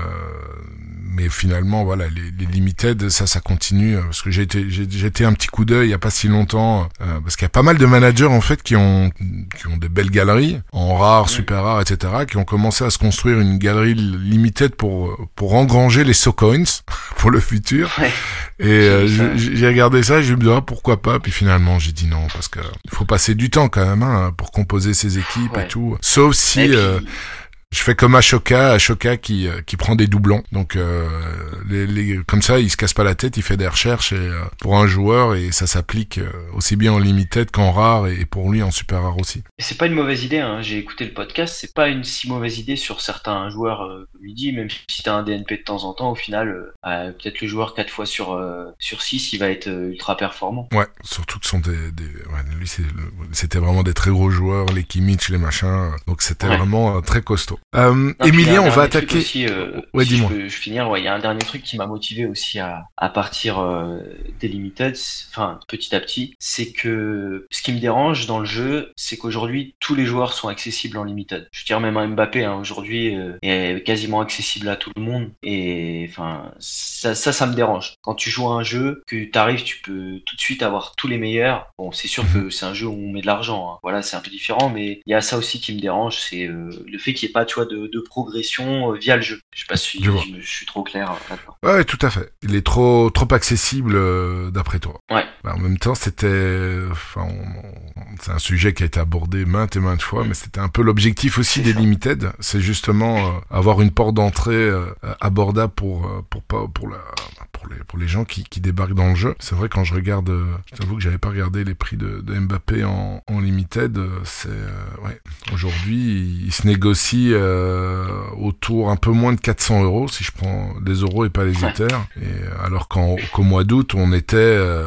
S1: mais finalement voilà les, les limited ça ça continue euh, parce que j'ai été j'ai j'ai été un petit coup d'œil il y a pas si longtemps euh, parce qu'il y a pas mal de managers en fait qui ont qui ont des belles galeries en rare, super rare, etc. qui ont commencé à se construire une galerie limited pour pour engranger les so coins pour le futur.
S2: Ouais.
S1: Et euh,
S2: J'ai
S1: regardé ça, j'ai me dit ah, pourquoi pas. Puis finalement j'ai dit non parce que faut passer du temps quand même hein, pour composer ses équipes et tout. Sauf si
S2: puis,
S1: euh, je fais comme Ashoka, Ashoka qui euh, qui prend des doublons. Donc euh, les, les, comme ça, il se casse pas la tête, il fait des recherches et, euh, pour un joueur et ça s'applique euh, aussi bien en limited qu'en rare et pour lui en super rare aussi.
S2: C'est pas une mauvaise idée, hein. j'ai écouté le podcast, c'est pas une si mauvaise idée sur certains joueurs, euh, comme il dit, même si t'as un DNP de temps en temps, au final, euh, euh, peut-être le joueur 4 fois sur, euh, sur 6, il va être ultra performant.
S1: Ouais, surtout que ce sont des, des ouais, lui c'était vraiment des très gros joueurs, les Kimmich, les machins, donc c'était
S2: Ouais.
S1: vraiment très costaud. Euh, Emilien, on va attaquer.
S2: Aussi, euh,
S1: Ouais,
S2: si
S1: dis-moi.
S2: Je peux je finir, ouais, il y a un dernier truc qui m'a motivé aussi à, à partir euh, des limited, enfin petit à petit, c'est que ce qui me dérange dans le jeu, c'est qu'aujourd'hui tous les joueurs sont accessibles en limited. Je dire même un Mbappé hein, aujourd'hui euh, est quasiment accessible à tout le monde et enfin ça, ça ça me dérange. Quand tu joues à un jeu, que tu arrives, tu peux tout de suite avoir tous les meilleurs. Bon, c'est sûr
S1: Mhm.
S2: que c'est un jeu où on met de l'argent, hein. voilà, c'est un peu différent, mais il y a ça aussi qui me dérange, c'est le fait qu'il n'y ait pas, tu vois, de, de progression euh, via le jeu. Je sais pas si
S1: Je
S2: suis trop clair euh, là-dedans.
S1: Ouais, tout à fait. Il est trop trop accessible euh, d'après toi.
S2: Ouais.
S1: Bah, en même temps, c'était, enfin, on- c'est un sujet qui a été abordé maintes et maintes fois, mais c'était un peu l'objectif aussi des
S2: ça.
S1: limited, c'est justement euh, avoir une porte d'entrée abordable pour pour pas pour la pour les pour les gens qui, qui débarquent dans le jeu. C'est vrai quand je regarde, euh, je t'avoue que j'avais pas regardé les prix de, de Mbappé en, en limited. euh, C'est euh, ouais, aujourd'hui il se négocie euh, autour un peu moins de 400 euros si je prends les euros et pas les éthers. Et euh, alors qu'en qu'au mois d'août on était euh,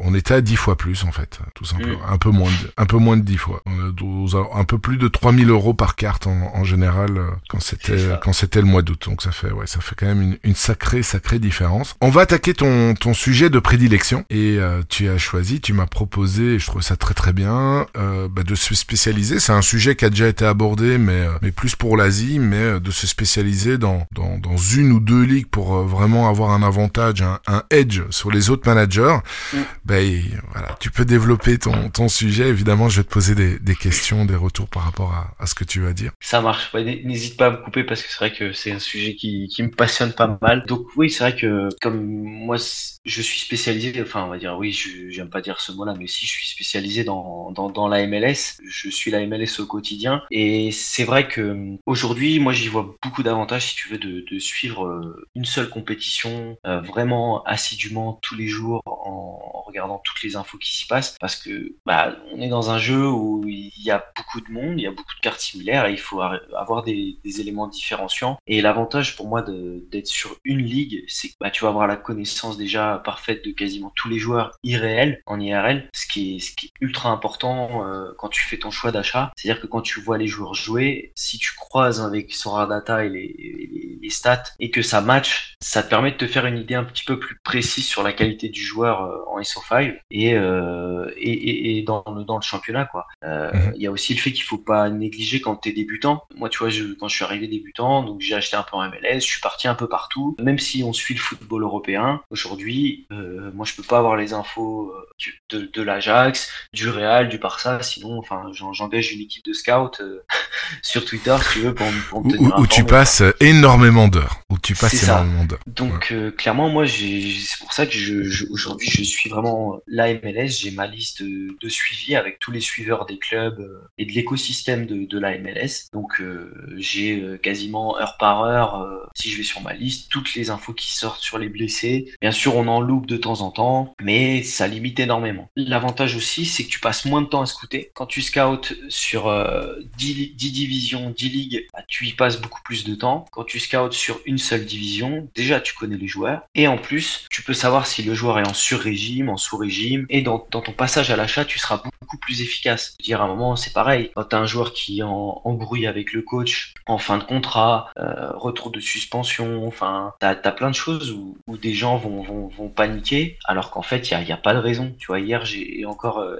S1: on était à 10 fois plus en fait, tout simplement,
S2: Mm.
S1: un peu moins de un peu moins de 10 fois. On aux- un peu plus de 3000 euros par carte en, en général quand c'était quand c'était le mois d'août. Donc ça fait ouais ça fait quand même une, une sacrée sacrée différence. On va attaquer ton ton sujet de prédilection et euh, tu as choisi, tu m'as proposé, je trouve ça très très bien, euh, bah, de se spécialiser. C'est un sujet qui a déjà été abordé, mais euh, mais plus pour l'Asie, mais euh, de se spécialiser dans dans dans une ou deux ligues pour euh, vraiment avoir un avantage, un, un edge sur les autres managers.
S2: Mm.
S1: Ben et voilà, tu peux développer ton ton sujet. Évidemment, je vais te poser des des questions, des retours par rapport à à ce que tu vas dire.
S2: Ça marche. Ouais, N'hésite pas à me couper parce que c'est vrai que c'est un sujet qui, qui me passionne pas mal. Donc oui, c'est vrai que comme moi, je suis spécialisé, enfin, on va dire, oui, j'aime pas dire ce mot-là, mais si je suis spécialisé dans, dans, la MLS, je suis la MLS au quotidien. Et c'est vrai que aujourd'hui, moi, j'y vois beaucoup d'avantages, si tu veux, de, suivre euh, une seule compétition euh, vraiment assidûment tous les jours en regardant toutes les infos qui s'y passent, parce que bah, on est dans un jeu où il y a beaucoup de monde, il y a beaucoup de cartes similaires, et il faut avoir des, éléments différenciants. Et l'avantage pour moi d'être sur une ligue, c'est que bah, tu vas avoir la connaissance déjà parfaite de quasiment tous les joueurs irréels en IRL, ce qui est, ce qui est ultra important euh, quand tu fais ton choix d'achat. C'est-à-dire que quand tu vois les joueurs jouer, si tu croises avec Sora Data et les, les, stats et que ça match, ça te permet de te faire une idée un petit peu plus précise sur la qualité du joueur euh, en SO5 et, euh, et, et, dans, le, dans le championnat. quoi. Euh, mhm. Il y a aussi le fait qu'il faut pas négliger quand tu es débutant. Moi, tu vois, je, quand je suis arrivé débutant, donc j'ai acheté un peu en MLS, je suis parti un peu partout, même si on suit le football européen. Aujourd'hui, euh, moi, je peux pas avoir les infos de, de l'Ajax, du Real, du Barça, sinon, enfin, j'engage une équipe de scouts sur Twitter, si tu veux, pour, pour me tenir
S1: où, où tu passes énormément d'heures. Où tu passes énormément d'heures.
S2: Donc, ouais. clairement, moi, c'est pour ça que je, je aujourd'hui, je suis vraiment la MLS. J'ai ma liste de, suivi avec tous les suiveurs des clubs et de l'écosystème de, de, la MLS. Donc, j'ai quasiment heure par heure, si je vais sur ma liste, toutes les infos qui sortent sur les blessés. Bien sûr, on en loupe de temps en temps, mais ça limite énormément. L'avantage aussi, c'est que tu passes moins de temps à scouter. Quand tu scoutes sur euh, 10, 10, divisions, 10 ligues, bah, tu y passes beaucoup plus de temps. Quand tu scoutes sur une seule division, déjà tu connais les joueurs. Et en plus, tu peux savoir si le joueur est en sur-régime, en sous-régime. Et dans, dans, ton passage à l'achat, tu seras beaucoup plus efficace. Dire à un moment, c'est pareil. Quand tu as un joueur qui est en embrouille avec le coach, en fin de contrat, euh, retour de suspension, enfin, tu as, plein de choses où, où des gens vont, vont, vont paniquer, alors qu'en fait, il n'y a, y a, pas de raison. Tu vois, hier, j'ai encore euh,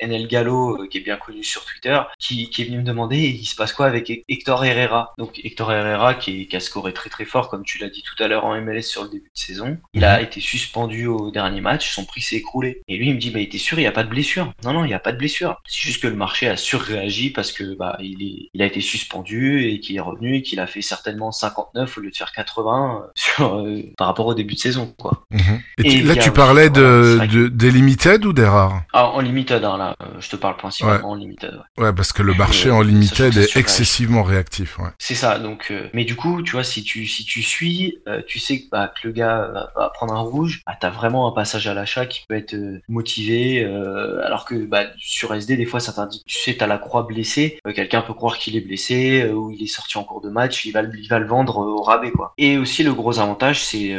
S2: NL Gallo, euh, qui est bien connu sur Twitter, qui, qui, est venu me demander il se passe quoi avec Hector Herrera? Donc, Hector Herrera, qui, qui, a scoré très très fort, comme tu l'as dit tout à l'heure en MLS sur le début de saison, il a été suspendu au dernier match, son prix s'est écroulé. Et lui, il me dit bah, t'es sûr, il n'y a pas de blessure? Non, non, il n'y a pas de blessure. C'est juste que le marché a surréagi parce que bah, il, est, il a été suspendu et qu'il est revenu et qu'il a fait certainement 59 au lieu de faire 80 euh, sur, euh, par rapport au début de saison. Quoi.
S1: Mmh. Et, là, tu parlais de, de, des limited ou des rares?
S2: Ah, En limited, hein, là. Euh, je te parle principalement ouais. en limited.
S1: Ouais. ouais. parce que le marché en limited est excessivement réactif. Ouais.
S2: C'est ça. Donc, euh, mais du coup, tu vois, si tu si tu suis, euh, tu sais que, bah, que le gars va, va, prendre un rouge, bah, t'as vraiment un passage à l'achat qui peut être euh, motivé, alors que bah, sur SD, des fois, ça t'indique, tu sais, t'as la croix blessée. Quelqu'un peut croire qu'il est blessé ou il est sorti en cours de match, il va il va le vendre au rabais, quoi. Et aussi, le gros avantage, c'est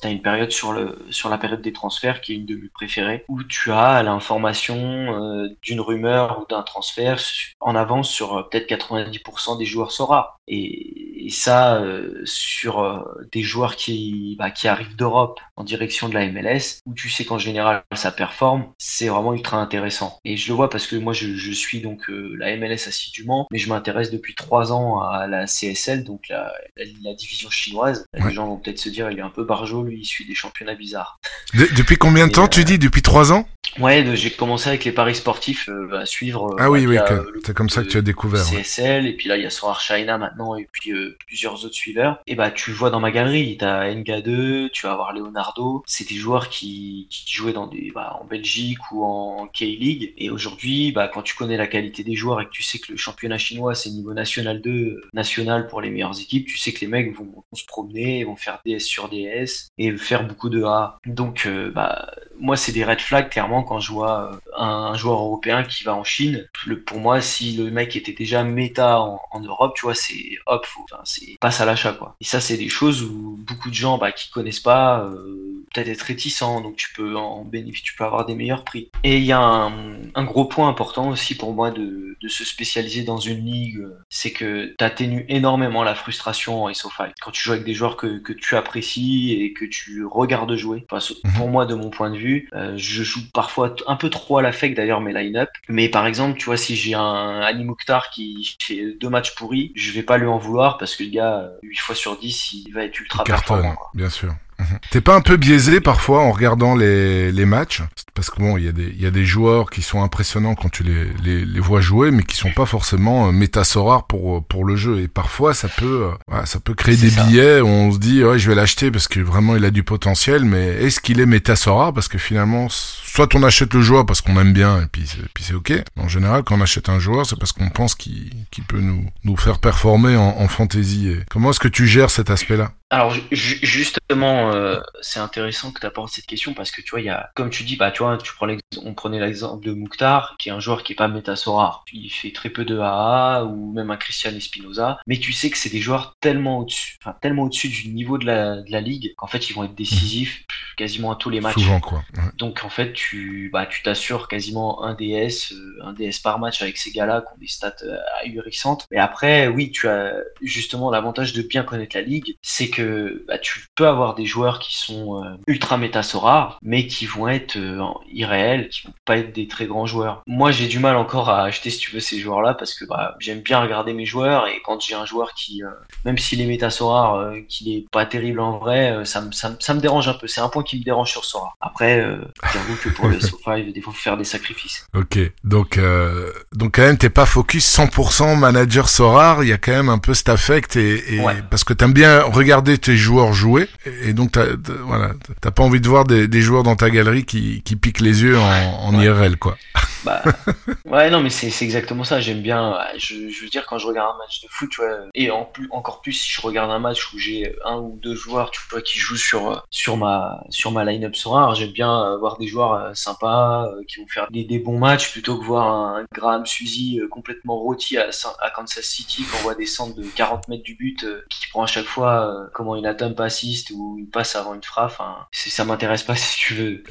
S2: t'as une période sur le sur la période des transferts qui est une de mes préférées où tu as l'information euh, d'une rumeur ou d'un transfert en avance sur euh, peut-être 90% des joueurs Sora et, ça euh, sur euh, des joueurs qui bah, qui arrivent d'Europe en direction de la MLS où tu sais qu'en général ça performe c'est vraiment ultra intéressant. Et je le vois parce que moi je, je suis donc euh, la MLS assidûment mais je m'intéresse depuis trois ans à la CSL donc la, la, la division chinoise. Ouais. les gens vont peut-être se dire il est un peu barjot lui il suit des championnats bizarres.
S1: De, depuis combien de temps tu dis? Depuis trois ans?
S2: Ouais, j'ai commencé avec les paris sportifs euh, à suivre.
S1: Ah oui, oui, c'est comme ça que tu as découvert.
S2: CSL, ouais. et puis là, il y a Sorar China maintenant, et puis euh, plusieurs autres suiveurs. Et bah, tu vois dans ma galerie, tu as NK2, tu vas avoir Leonardo. C'est des joueurs qui, qui jouaient dans des, bah, en Belgique ou en K-League. Et aujourd'hui, bah, quand tu connais la qualité des joueurs et que tu sais que le championnat chinois, c'est niveau national 2, national pour les meilleures équipes, tu sais que les mecs vont, vont se promener, vont faire DS sur DS et faire beaucoup de A. Donc, euh, bah, moi, c'est des red flags, clairement, quand je vois euh, un, joueur européen qui va en Chine. Le, pour moi, si le mec était déjà méta en, en Europe, tu vois, c'est hop, faut, enfin, c'est passe à l'achat, quoi. Et ça, c'est des choses où beaucoup de gens bah, qui connaissent pas, euh, peut-être être réticents, donc tu peux en bénéficier, tu peux avoir des meilleurs prix. Et il y a un, un, gros point important aussi pour moi de, de se spécialiser dans une ligue, c'est que tu atténues énormément la frustration en SO5. Quand tu joues avec des joueurs que, que tu apprécies et que tu regardes jouer, enfin, pour moi, de mon point de vue, euh, je joue parfois un peu trop à la fake d'ailleurs mes line-up. Mais par exemple, tu vois, si j'ai un Ali Mouktar qui fait deux matchs pourris, je vais pas lui en vouloir parce que le gars, 8 fois sur 10, il va être ultra
S1: performant. Bien sûr. T'es pas un peu biaisé parfois en regardant les, les matchs? Parce que bon, il y, a des, il y a des joueurs qui sont impressionnants quand tu les, les, les vois jouer, mais qui sont pas forcément euh, métasorares pour, pour le jeu. Et parfois, ça peut, euh, ça peut créer des billets où on se dit, ouais, je vais l'acheter parce que vraiment il a du potentiel, mais est-ce qu'il est métasorare? Parce que finalement, soit on achète le joueur parce qu'on aime bien et puis, puis c'est ok. En général, quand on achète un joueur, c'est parce qu'on pense qu'il peut nous, nous faire performer en, en fantasy. Et comment est-ce que tu gères cet aspect-là?
S2: Alors justement, euh, c'est intéressant que tu apportes cette question parce que tu vois, il y a, comme tu dis, bah tu vois, tu prends on prenait l'exemple de Mouktar, qui est un joueur qui est pas métasorar. Il fait très peu de AA ou même un Christian Espinoza, mais tu sais que c'est des joueurs tellement au-dessus, enfin tellement au-dessus du niveau de la, de la ligue qu'en fait ils vont être décisifs quasiment à tous les matchs.
S1: Souvent quoi.
S2: Donc en fait tu, bah tu t'assures quasiment un DS, euh, un DS par match avec ces gars-là qui ont des stats euh, ahurissantes. Mais après, oui, tu as justement l'avantage de bien connaître la ligue, c'est que bah, tu peux avoir des joueurs qui sont euh, ultra métasorares, mais qui vont être euh, irréels, qui vont pas être des très grands joueurs. Moi, j'ai du mal encore à acheter, si tu veux, ces joueurs-là, parce que bah, j'aime bien regarder mes joueurs, et quand j'ai un joueur qui, euh, même s'il est métasorar, qu'il est pas terrible en vrai, ça, ça, ça, me dérange un peu. C'est un point qui me dérange sur Sora. Après, j'avoue que pour le SO5, des fois, faut faire des sacrifices.
S1: Ok, donc, donc quand même, t'es pas focus 100% manager Sorar, il y a quand même un peu cet affect, et, et parce que t'aimes bien regarder tes joueurs jouer et donc t'as, voilà, t'as pas envie de voir des, des, joueurs dans ta galerie qui, qui piquent les yeux en, en IRL quoi.
S2: Bah, ouais, non, mais c'est, exactement ça. J'aime bien. Je, je, veux dire, quand je regarde un match de foot, tu vois, et en plus, encore plus si je regarde un match où j'ai un ou deux joueurs, tu vois, qui jouent sur sur ma sur ma line-up rare, j'aime bien voir des joueurs euh, sympas euh, qui vont faire des, des, bons matchs plutôt que voir un Graham Suzy euh, complètement rôti à, à Kansas City qu'on voit descendre de 40 mètres du but, qui prend à chaque fois comment une atteint assiste ou il passe avant une frappe. Enfin, ça m'intéresse pas si tu veux.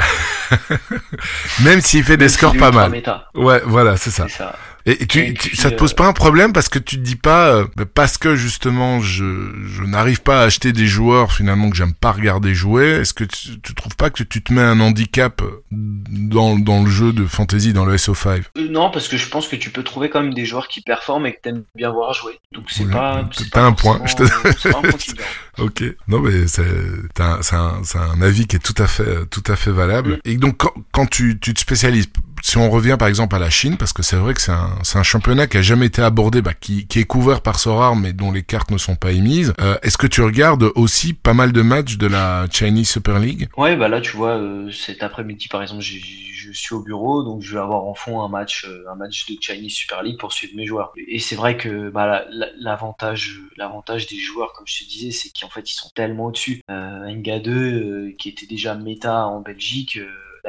S1: Même s'il fait des scores pas mal. Ouais, voilà, c'est ça. ça. Et, tu, ça te pose euh, pas un problème parce que tu te dis pas euh, parce que justement je, je n'arrive pas à acheter des joueurs finalement que j'aime pas regarder jouer. Est-ce que tu, tu trouves pas que tu te mets un handicap dans, dans le jeu de fantasy dans le SO5
S2: euh, Non, parce que je pense que tu peux trouver quand même des joueurs qui performent et que t'aimes bien voir jouer. Donc c'est pas.
S1: C'est pas, un point. Je te... ok. Non mais c'est un, un, un, avis qui est tout à fait tout à fait valable. Mm. Et donc quand, quand tu, tu te spécialises si on revient par exemple à la Chine, parce que c'est vrai que c'est un, championnat qui a jamais été abordé, bah, qui, est couvert par Sorar, mais dont les cartes ne sont pas émises. Euh, Est-ce que tu regardes aussi pas mal de matchs de la Chinese Super League?
S2: Ouais, bah là tu vois, euh, cet après-midi par exemple, je suis au bureau, donc je vais avoir en fond un match, euh, un match de Chinese Super League pour suivre mes joueurs. Et c'est vrai que bah, l'avantage, des joueurs, comme je te disais, c'est qu'en fait ils sont tellement au-dessus. Euh, Nga2, euh, qui était déjà méta en Belgique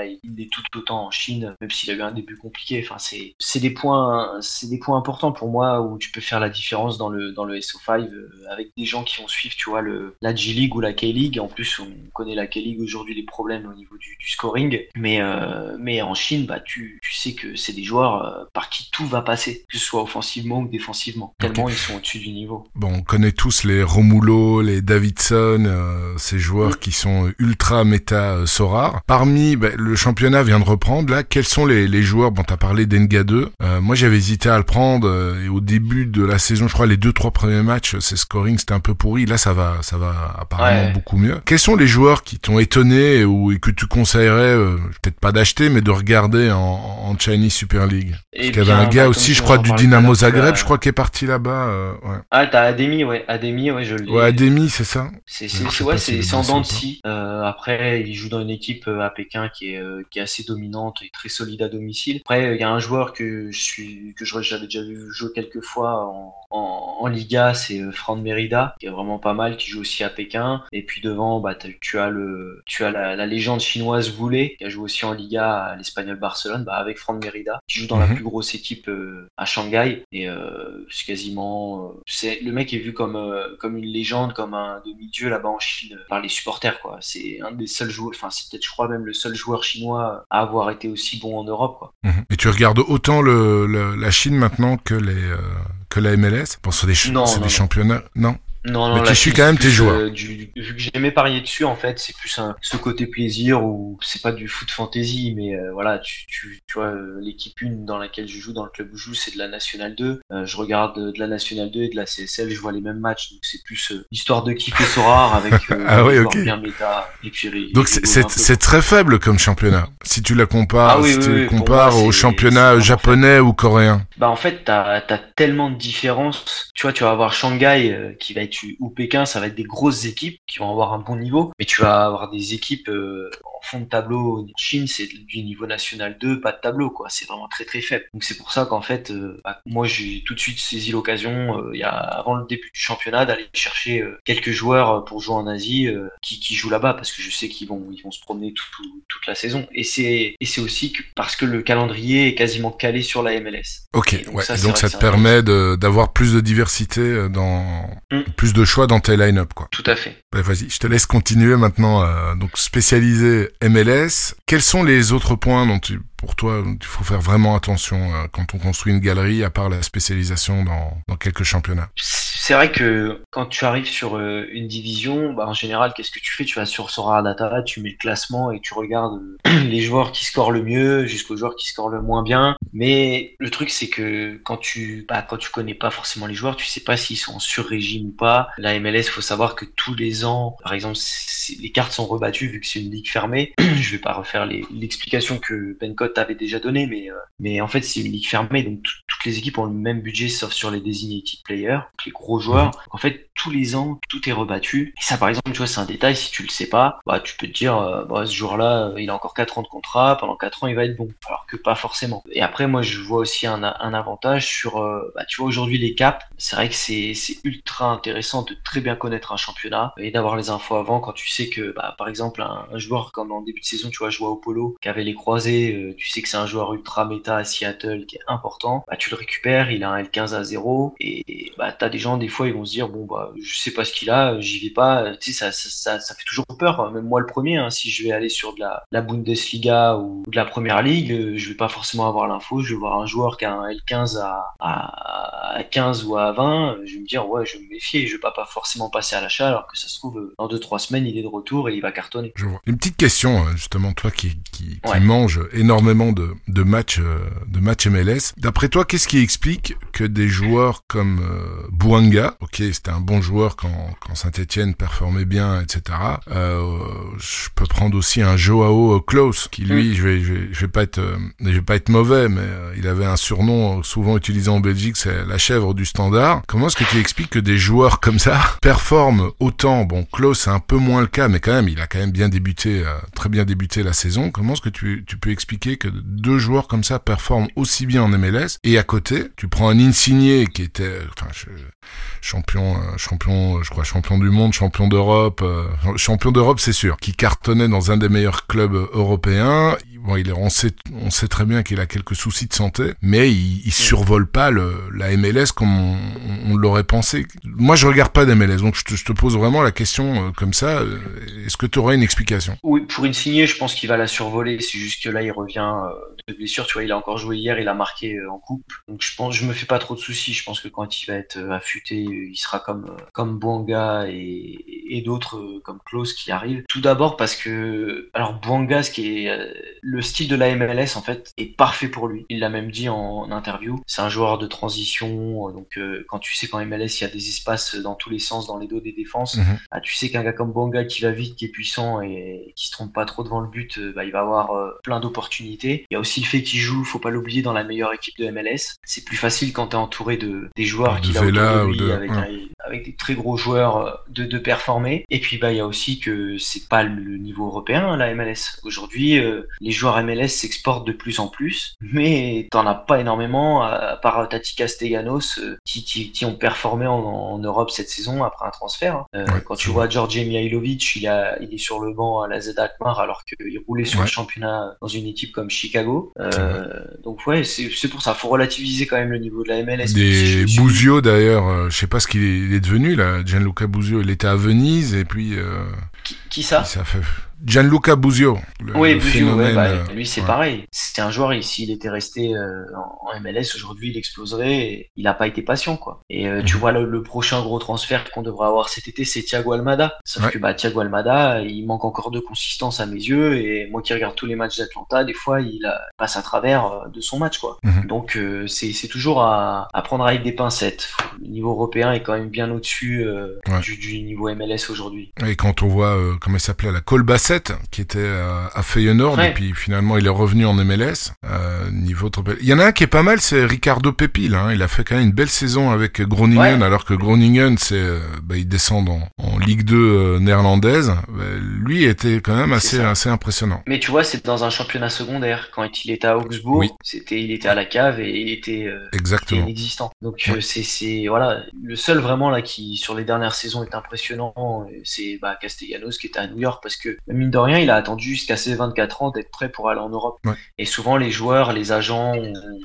S2: il est tout autant en Chine, même s'il a eu un début compliqué. Enfin, c'est, c'est des points, c'est des points importants pour moi où tu peux faire la différence dans le, dans le SO5 euh, avec des gens qui vont suivre, tu vois, le, la G-League ou la K-League. En plus, on connaît la K-League aujourd'hui, les problèmes au niveau du, scoring. Mais, euh, mais en Chine, bah, tu, tu sais que c'est des joueurs euh, par qui tout va passer, que ce soit offensivement ou défensivement. Tellement ils sont au-dessus du niveau.
S1: Bon, on connaît tous les Romulo, les Davidson, ces joueurs qui sont ultra méta Sorar. Parmi bah, le championnat vient de reprendre. Là, quels sont les, les joueurs Bon, t'as parlé d'Enga 2. Euh, moi, j'avais hésité à le prendre. Euh, et au début de la saison, je crois, les deux trois premiers matchs, ses scoring c'était un peu pourri. Là, ça va, ça va apparemment beaucoup mieux. Quels sont les joueurs qui t'ont étonné ou et que tu conseillerais, euh, peut-être pas d'acheter, mais de regarder en, en Chinese Super League? Parce qu'il y avait un gars aussi, je crois, du Dynamo Zagreb, je crois, qui est parti là-bas. ouais.
S2: Ah, t'as Ademi, ouais, Ademi, ouais, je
S1: l'ai. Ouais, Ademi, c'est ça.
S2: C'est, c'est, ouais, c'est en de après, il joue dans une équipe à Pékin qui est qui est assez dominante et très solide à domicile. Après, il y a un joueur que je suis, que j'avais déjà vu jouer quelques fois en, en, Liga, c'est euh, Fran Merida, qui est vraiment pas mal, qui joue aussi à Pékin. Et puis devant, bah, tu as le, tu as la, légende chinoise Voulet, qui a joué aussi en Liga à l'Espagnol Barcelone, bah, avec Fran Merida, qui joue dans la mhm. plus grosse équipe euh, à Shanghai. Et euh, c'est quasiment, c'est le mec est vu comme comme une légende, comme un demi-dieu là-bas en Chine par les supporters, quoi. C'est un des seuls joueurs, enfin c'est peut-être, je crois même le seul joueur chinois à avoir été aussi bon en Europe, quoi.
S1: Mhm. Et tu regardes autant le, la Chine maintenant que les que la MLS Bon, c'est des, des championnats. Non?
S2: Non, non,
S1: Mais tu suis quand même tes joueurs.
S2: euh, du- vu que j'aimais parier dessus, en fait, c'est plus un, ce côté plaisir ou c'est pas du foot fantasy, mais euh, voilà, tu, tu, tu vois, euh, l'équipe 1 dans laquelle je joue, dans le club où je joue, c'est de la Nationale 2. Euh, je regarde de la Nationale 2 et de la CSL, je vois les mêmes matchs, donc c'est plus euh, histoire de kiffer Sorare avec
S1: Ah ouais,
S2: joueurs
S1: ok.
S2: bien méta. Et puis,
S1: Donc c'est- très faible comme championnat. Si tu la compares,
S2: Ah oui,
S1: si
S2: oui,
S1: tu
S2: oui,
S1: compares
S2: moi,
S1: au championnat japonais ou coréen.
S2: Bah en fait, t'as as tellement de différences. Tu vois, tu vas avoir Shanghai qui va être ou Pékin, ça va être des grosses équipes qui vont avoir un bon niveau, mais tu vas avoir des équipes euh, en fond de tableau. En Chine, c'est du niveau national 2, pas de tableau, quoi. C'est vraiment très très faible. Donc c'est pour ça qu'en fait, euh, bah, moi j'ai tout de suite saisi l'occasion, euh, il y a avant le début du championnat, d'aller chercher euh, quelques joueurs pour jouer en Asie qui, qui jouent là-bas, parce que je sais qu'ils vont ils vont se promener tout- tout- toute la saison. Et c'est et c'est aussi que, parce que le calendrier est quasiment calé sur la MLS.
S1: Ok,
S2: Et donc
S1: ouais.
S2: ça,
S1: donc ça te permet de- d'avoir plus de diversité dans
S2: Mm.
S1: plus de choix dans tes line-up quoi.
S2: Tout à fait.
S1: Ouais, Vas-y, je te laisse continuer maintenant. donc spécialisé MLS. Quels sont les autres points dont tu, pour toi il faut faire vraiment attention euh, quand on construit une galerie, à part la spécialisation dans, quelques championnats
S2: C'est vrai que quand tu arrives sur euh, une division, bah, en général, qu'est-ce que tu fais? Tu vas sur Sora Data, tu mets le classement et tu regardes les joueurs qui scorent le mieux jusqu'aux joueurs qui scorent le moins bien. Mais le truc, c'est que quand tu, bah, quand tu connais pas forcément les joueurs, tu sais pas s'ils sont en sur-régime ou pas. La MLS, faut savoir que tous les ans, par exemple, les cartes sont rebattues vu que c'est une ligue fermée. Je vais pas refaire l'explication que Pencott avait déjà donnée, mais, euh, mais en fait, c'est une ligue fermée, donc toutes les équipes ont le même budget sauf sur les designated players, les gros joueurs. En fait, tous les ans, tout est rebattu. Et ça, par exemple, tu vois, c'est un détail. Si tu le sais pas, bah, tu peux te dire, euh, bah, ce joueur-là, euh, il a encore 4 ans de contrat. Pendant 4 ans, il va être bon. Alors que pas forcément. Et après, moi, je vois aussi un, un avantage sur, euh, bah, tu vois, aujourd'hui, les caps. C'est vrai que c'est, c'est ultra intéressant de très bien connaître un championnat et d'avoir les infos avant quand tu sais que, bah, par exemple, un, un joueur comme en début de saison, tu vois, vois au polo, qui avait les croisés, euh, tu sais que c'est un joueur ultra méta à Seattle qui est important. Bah, tu le récupères, il a un L15 à 0 et, bah, t'as des gens, des fois, ils vont se dire, bon, bah, je sais pas ce qu'il a, j'y vais pas. Tu sais, ça, ça, ça, ça fait toujours peur. hein. Même moi, le premier, hein, si je vais aller sur de la, la Bundesliga ou de la Première Ligue, euh, je vais pas forcément avoir l'info. Je vais voir un joueur qui a un L15 à, à, à 15 ou à 20. euh, Je vais me dire, ouais, je vais me méfier. Je vais pas, pas forcément passer à l'achat alors que ça se trouve, euh, dans 2-3 semaines, il est de retour et il va cartonner.
S1: Je vois. Une petite question, euh, justement, toi qui, qui, qui
S2: Ouais.
S1: mange énormément de, de matchs, euh, de matchs MLS. D'après toi, qu'est-ce qui explique que des joueurs comme euh, Bouanga, ok, c'était un bon joueur quand, quand Saint-Etienne performait bien, etc. Euh, je peux prendre aussi un Joao Klaus, qui lui, je vais, je vais, je vais pas être, euh, je vais pas être mauvais, mais euh, il avait un surnom euh, souvent utilisé en Belgique, c'est la chèvre du standard. Comment est-ce que tu expliques que des joueurs comme ça performent autant? Bon, Klaus, c'est un peu moins le cas, mais quand même, il a quand même bien débuté, très bien débuté la saison. Comment est-ce que tu, tu peux expliquer que deux joueurs comme ça performent aussi bien en MLS et à côté, tu prends un Insigné qui était, enfin, je- champion, euh, champion, je crois champion du monde, champion d'Europe, euh, champion d'Europe, c'est sûr, qui cartonnait dans un des meilleurs clubs européens. Bon, il est, on sait, on sait très bien qu'il a quelques soucis de santé, mais il, il survole pas le, la MLS comme on, on l'aurait pensé. Moi, je regarde pas d'MLS, donc je te, je te pose vraiment la question euh, comme ça. euh, Est-ce que tu aurais une explication?
S2: Oui, pour Insigné, je pense qu'il va la survoler. C'est juste que là, il revient de blessure. Tu vois, il a encore joué hier, il a marqué en coupe. Donc, je pense, je me fais pas trop de soucis. Je pense que quand il va être euh, affûté, il sera comme euh, comme Bouanga et, et d'autres euh, comme Klaus qui arrivent. Tout d'abord parce que, alors Bouanga, ce qui est le style de la MLS en fait, est parfait pour lui. Il l'a même dit en, interview. C'est un joueur de transition. Donc, euh, quand tu sais qu'en MLS, il y a des espaces dans tous les sens dans les dos des défenses,
S1: Mhm.
S2: ah, tu sais qu'un gars comme Bouanga qui va vite, qui est puissant et qui se trompe pas trop devant le but, bah, il va avoir euh, plein d'opportunités. Il y a aussi le fait qu'il joue, faut pas l'oublier, dans la meilleure équipe de MLS. C'est plus facile quand tu es entouré de des joueurs qu'il a autour de
S1: ou
S2: lui,
S1: de-
S2: avec,
S1: ouais.
S2: un- avec des très gros joueurs euh, de, de performer. Et puis bah il y a aussi que c'est pas le, niveau européen la MLS. Aujourd'hui, euh, les joueurs MLS s'exportent de plus en plus, mais t'en as pas énormément à, part Tati Castellanos euh, qui, qui, qui ont performé en, en Europe cette saison après un transfert. hein. Euh,
S1: Ouais,
S2: quand tu vois George Mihailovic, il, a, il est sur le banc à la Z Alkmaar alors qu'il roulait sur
S1: Ouais.
S2: le championnat dans une équipe comme Chicago. Donc ouais, c'est c'est pour ça, faut relativiser quand même le niveau de la MLS.
S1: Des
S2: je
S1: Bouzio d'ailleurs, euh, je sais pas ce qu'il est, est devenu là. Gianluca Bouzio, il était à Venise et puis euh,
S2: Qui, qui ça?
S1: ça fait Gianluca Buzio.
S2: Le, oui, Buzio, bah, lui c'est pareil. C'était un joueur, s'il était resté en MLS, aujourd'hui il exploserait. Et il n'a pas été patient, quoi. Et tu mhm. vois, le, prochain gros transfert qu'on devrait avoir cet été, c'est Thiago Almada. Sauf que bah, Thiago Almada, il manque encore de consistance à mes yeux. Et moi qui regarde tous les matchs d'Atlanta, des fois, il passe à travers de son match, quoi. Mhm. Donc, c'est toujours à, à, prendre avec des pincettes. Le niveau européen est quand même bien au-dessus du, niveau MLS aujourd'hui.
S1: Et quand on voit, comment il s'appelait, la Qui était à Feyenoord, et puis finalement, il est revenu en MLS. niveau trop... Il y en a un qui est pas mal, c'est Ricardo Pepil. Hein. Il a fait quand même une belle saison avec Groningen, alors que Groningen, c'est, euh, bah, il descend en, en Ligue 2 euh, néerlandaise. Bah, lui était quand même assez, assez impressionnant.
S2: Mais tu vois, c'est dans un championnat secondaire. Quand il était à Augsbourg, c'était, il était à la cave et il était, euh, Exactement. inexistant. Donc c'est, c'est, voilà, le seul vraiment là qui sur les dernières saisons est impressionnant, c'est bah, Castellanos qui était à New York parce que mine de rien, il a attendu jusqu'à ses 24 ans d'être prêt pour aller en Europe. Et souvent les joueurs, les agents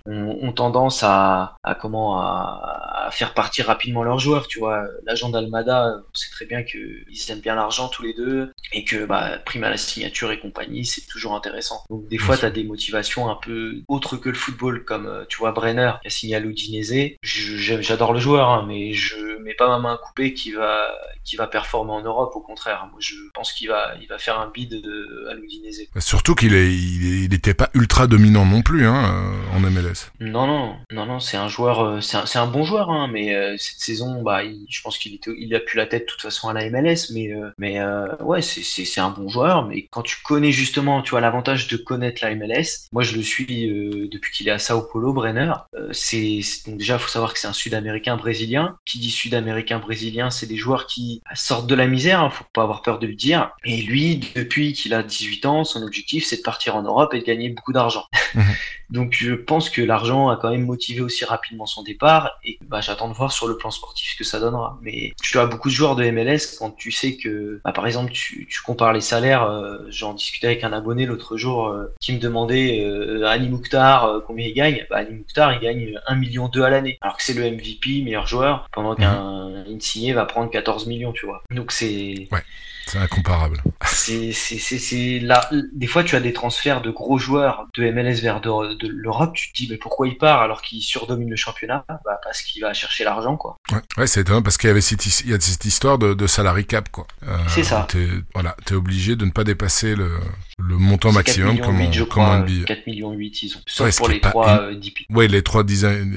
S2: ont, ont tendance à, à comment à, faire partir rapidement leurs joueurs. Tu vois, l'agent d'Almada, on sait très bien qu'ils aiment bien l'argent tous les deux et que bah, prime à la signature et compagnie, c'est toujours intéressant. Donc des fois, tu as des motivations un peu autres que le football, comme euh, tu vois Brenner qui a signé à l'Udinese. J'adore le joueur, hein, mais je mets pas ma main coupée qui va qui va performer en Europe. Au contraire, moi je pense qu'il va il va faire un bid de, à l'Udinese.
S1: Surtout qu'il est il n'était pas ultra dominant non plus hein, euh, en MLS.
S2: Non non non non c'est un joueur, euh, c'est un, bon joueur, hein, mais euh, cette saison, bah, je pense qu'il il a plus la tête de toute façon à la MLS, mais, euh, mais ouais, c'est un bon joueur. Mais quand tu connais justement, tu as l'avantage de connaître la MLS. Moi, je le suis depuis qu'il est à Sao Paulo, Brenner. c'est déjà, faut savoir que c'est un Sud-Américain brésilien. Qui dit Sud-Américain brésilien, c'est des joueurs qui sortent de la misère. Hein, faut pas avoir peur de le dire. Et lui, depuis qu'il a 18 ans, son objectif, c'est de partir en Europe et de gagner beaucoup d'argent. Mhm. Donc, je pense que l'argent a quand même motivé aussi rapidement son départ et bah, j'attends de voir sur le plan sportif ce que ça donnera. Mais tu as beaucoup de joueurs de MLS quand tu sais que, bah, par exemple, tu, tu, compares les salaires. Euh, J'en discutais avec un abonné l'autre jour euh, qui me demandait euh, Ali Mouktar euh, combien il gagne? Bah, Ali Mouktar il gagne 1 million 2 à l'année, alors que c'est le MVP, meilleur joueur, pendant mhm. qu'un Insigné va prendre 14 millions, tu vois. Donc c'est
S1: ouais. C'est incomparable.
S2: C'est, c'est, c'est, là. Des fois, tu as des transferts de gros joueurs de MLS vers de, l'Europe. Tu te dis, mais pourquoi il part alors qu'il surdomine le championnat? Bah, Parce qu'il va chercher l'argent, quoi.
S1: Ouais, ouais c'est étonnant parce qu'il y avait cette, il y a cette histoire de, de salary cap, quoi.
S2: Euh, c'est ça.
S1: T'es, voilà, t'es obligé de ne pas dépasser le, le montant maximum comme, 8, je crois,
S2: 4 millions 8, ils ont. Sauf pour les trois euh, DP.
S1: Ouais, les trois design,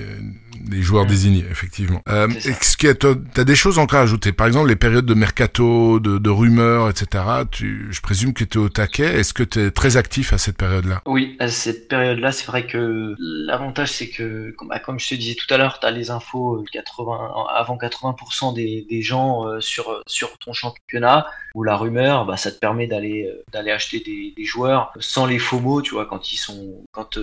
S1: les joueurs désignés, effectivement. Euh, est-ce que t'as des choses encore à ajouter? Par exemple, les périodes de mercato, de, de rumeurs, etc. Tu, je présume que tu es au taquet. Est-ce que tu es très actif à cette période-là?
S2: Oui, à cette période-là, c'est vrai que l'avantage, c'est que, comme, bah, je te disais tout à l'heure, tu as les infos 80, euh, avant 80% des, des gens euh, sur, sur ton championnat, ou la rumeur, bah, ça te permet d'aller euh, d'aller acheter des, des, joueurs sans les faux mots, tu vois, quand ils sont quand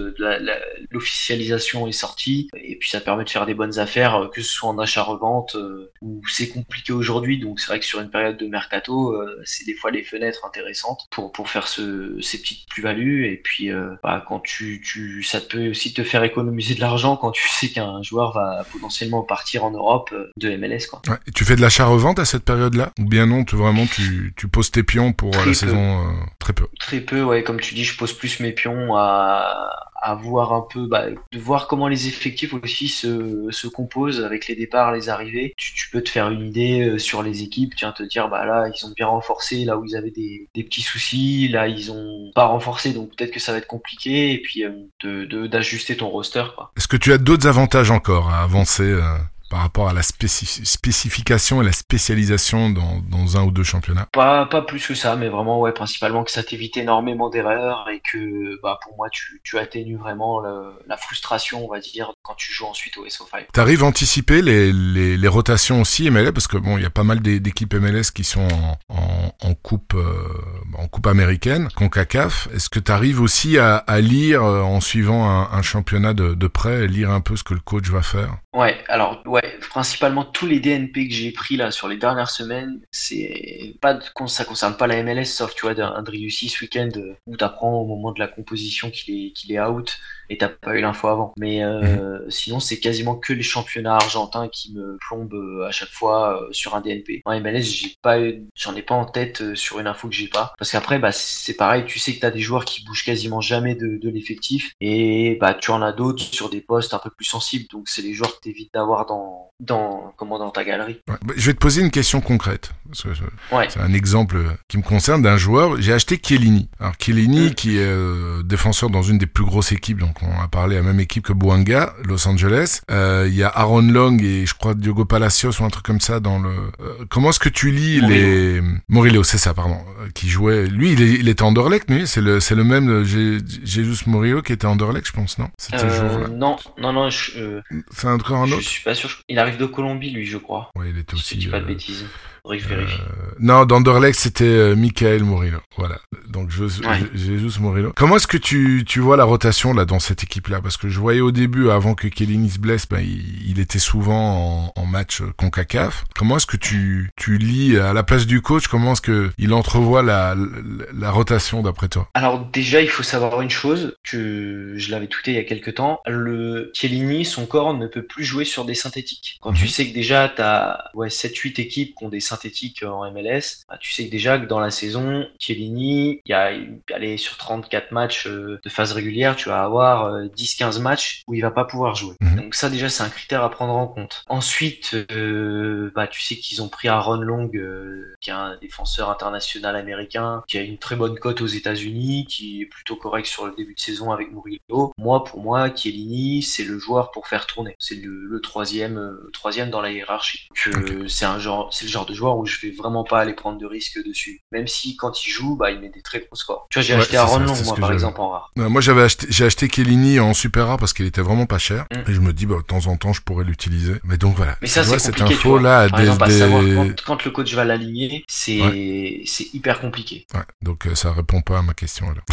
S2: l'officialisation est sortie, et puis ça te permet de faire des bonnes affaires, que ce soit en achat-revente, ou c'est compliqué aujourd'hui, donc c'est vrai que sur une période de mercato, c'est des fois les fenêtres intéressantes pour, pour faire ce, ces petites plus-values. Et puis, euh, bah, quand tu, tu, ça peut aussi te faire économiser de l'argent quand tu sais qu'un joueur va potentiellement partir en Europe euh, de MLS. Quoi.
S1: Ouais, et tu fais de l'achat-revente à cette période-là? Ou bien non, tu, vraiment tu, tu poses tes pions pour la saison Très peu?
S2: Très peu, ouais. Comme tu dis, je pose plus mes pions à, à voir un peu, bah, de voir comment les effectifs aussi se, se composent avec les départs, les arrivées. Tu, peux te faire une idée euh, sur les équipes, tiens, te dire, bah là, ils ont bien renforcé, là où ils avaient des, des petits soucis, là, ils ont pas renforcé, donc peut-être que ça va être compliqué, et puis euh, d'ajuster ton roster.
S1: Est-ce que tu as d'autres avantages encore à avancer euh, par rapport à la spécification et la spécialisation dans, dans, un ou deux championnats?
S2: Pas, pas plus que ça, mais vraiment, ouais, principalement que ça t'évite énormément d'erreurs et que bah, pour moi, tu, tu atténues vraiment la frustration, on va dire, quand tu joues ensuite au SO5.
S1: Tu arrives à anticiper les, les, les, rotations aussi MLS Parce que bon, il y a pas mal d'équipes MLS qui sont en, en, en coupe, euh, en coupe américaine, CONCACAF. Est-ce que tu arrives aussi à, à, lire, euh, en suivant un, un championnat de, de près, lire un peu ce que le coach va faire?
S2: Ouais, alors ouais, principalement tous les DNP que j'ai pris là sur les dernières semaines, c'est pas de, ça concerne pas la MLS, sauf tu vois un Driussi ce week-end euh, où t'apprends au moment de la composition qu'il est out et t'as pas eu l'info avant. Mais euh, sinon, c'est quasiment que les championnats argentins qui me plombent euh, à chaque fois euh, sur un DNP. En MLS, j'ai pas, j'en ai pas en tête euh, sur une info que j'ai pas. Parce qu'après, bah, c'est pareil, tu sais que t'as des joueurs qui bougent quasiment jamais de, de l'effectif, et bah, tu en as d'autres sur des postes un peu plus sensibles. Donc, c'est les joueurs que t'évites d'avoir dans, dans, comment, dans ta galerie.
S1: Ouais. Bah, je vais te poser une question concrète. Parce que je-
S2: Ouais.
S1: C'est un exemple qui me concerne d'un joueur. J'ai acheté Chiellini. Alors Chiellini,
S2: Mm.
S1: qui est euh, défenseur dans une des plus grosses équipes, donc on a parlé à la même équipe que Boanga, Los Angeles. Euh, Il y a Aaron Long et je crois Diogo Palacios ou un truc comme ça dans le. Euh, comment est-ce que tu lis les Morillo, c'est ça, pardon, euh, qui jouait. Lui, il, est, il était Anderlecht, lui. C'est le, c'est le même euh, Gé- Jesus Morillo qui était Anderlecht, je pense, non C'était
S2: Euh,
S1: jour-là.
S2: non, non, non, je, euh,
S1: C'est encore un
S2: je
S1: autre.
S2: suis pas sûr. Il arrive de Colombie, lui, je crois.
S1: Ouais, il était
S2: Si je
S1: aussi.
S2: dis pas de
S1: euh,
S2: bêtises. Faudrait que je vérifie.
S1: Euh, non, d'Anderlecht, c'était euh, Michael Murillo. Voilà. Donc, je,
S2: Ouais.
S1: Jesus Murillo. Comment est-ce que tu, tu vois la rotation là dans cette équipe-là? Parce que je voyais au début, avant que Kellini se blesse, ben, il, il était souvent en, en match euh, Concacaf. Comment est-ce que tu, tu lis à la place du coach Comment est-ce que il entrevoit la, la, la rotation d'après toi?
S2: Alors déjà, il faut savoir une chose que je l'avais tweeté il y a quelques temps. Le Chiellini, son corps ne peut plus jouer sur des synthétiques. Quand tu
S1: Mhm.
S2: sais que déjà tu as ouais, 7-8 équipes qui ont des synthétiques en MLS, bah, tu sais que déjà que dans la saison, Chiellini, il y a allez, sur 34 matchs euh, de phase régulière, tu vas avoir euh, 10-15 matchs où il va pas pouvoir jouer.
S1: Mhm.
S2: Donc ça déjà c'est un critère à prendre en compte. Ensuite, euh, bah, tu sais qu'ils ont pris Aaron Long, euh, qui est un défenseur international américain, qui a une très bonne cote aux États-Unis, qui est plutôt correct sur le début de saison avec Murillo. Moi, pour moi, Chiellini, c'est le joueur pour faire tourner. C'est le, le troisième, euh, troisième dans la hiérarchie. Euh, c'est un genre, c'est le genre de joueur où je vais vraiment pas aller prendre de risques dessus. Même si quand il joue, bah, il met des très gros scores. Tu vois, j'ai
S1: Ouais,
S2: acheté Aaron
S1: ça,
S2: Long, moi, par
S1: j'avais.
S2: exemple, en rare.
S1: Euh, Moi, j'avais acheté, j'ai acheté Kellini en super rare parce qu'il était vraiment pas cher.
S2: Mm.
S1: Et je me dis, bah, de temps en temps, je pourrais l'utiliser. Mais donc voilà.
S2: Mais ça, c'est
S1: cette info là,
S2: Par
S1: des,
S2: exemple, à
S1: des-
S2: savoir quand, quand le coach va l'aligner, c'est c'est hyper compliqué.
S1: Ouais, donc euh, ça répond pas à ma question alors.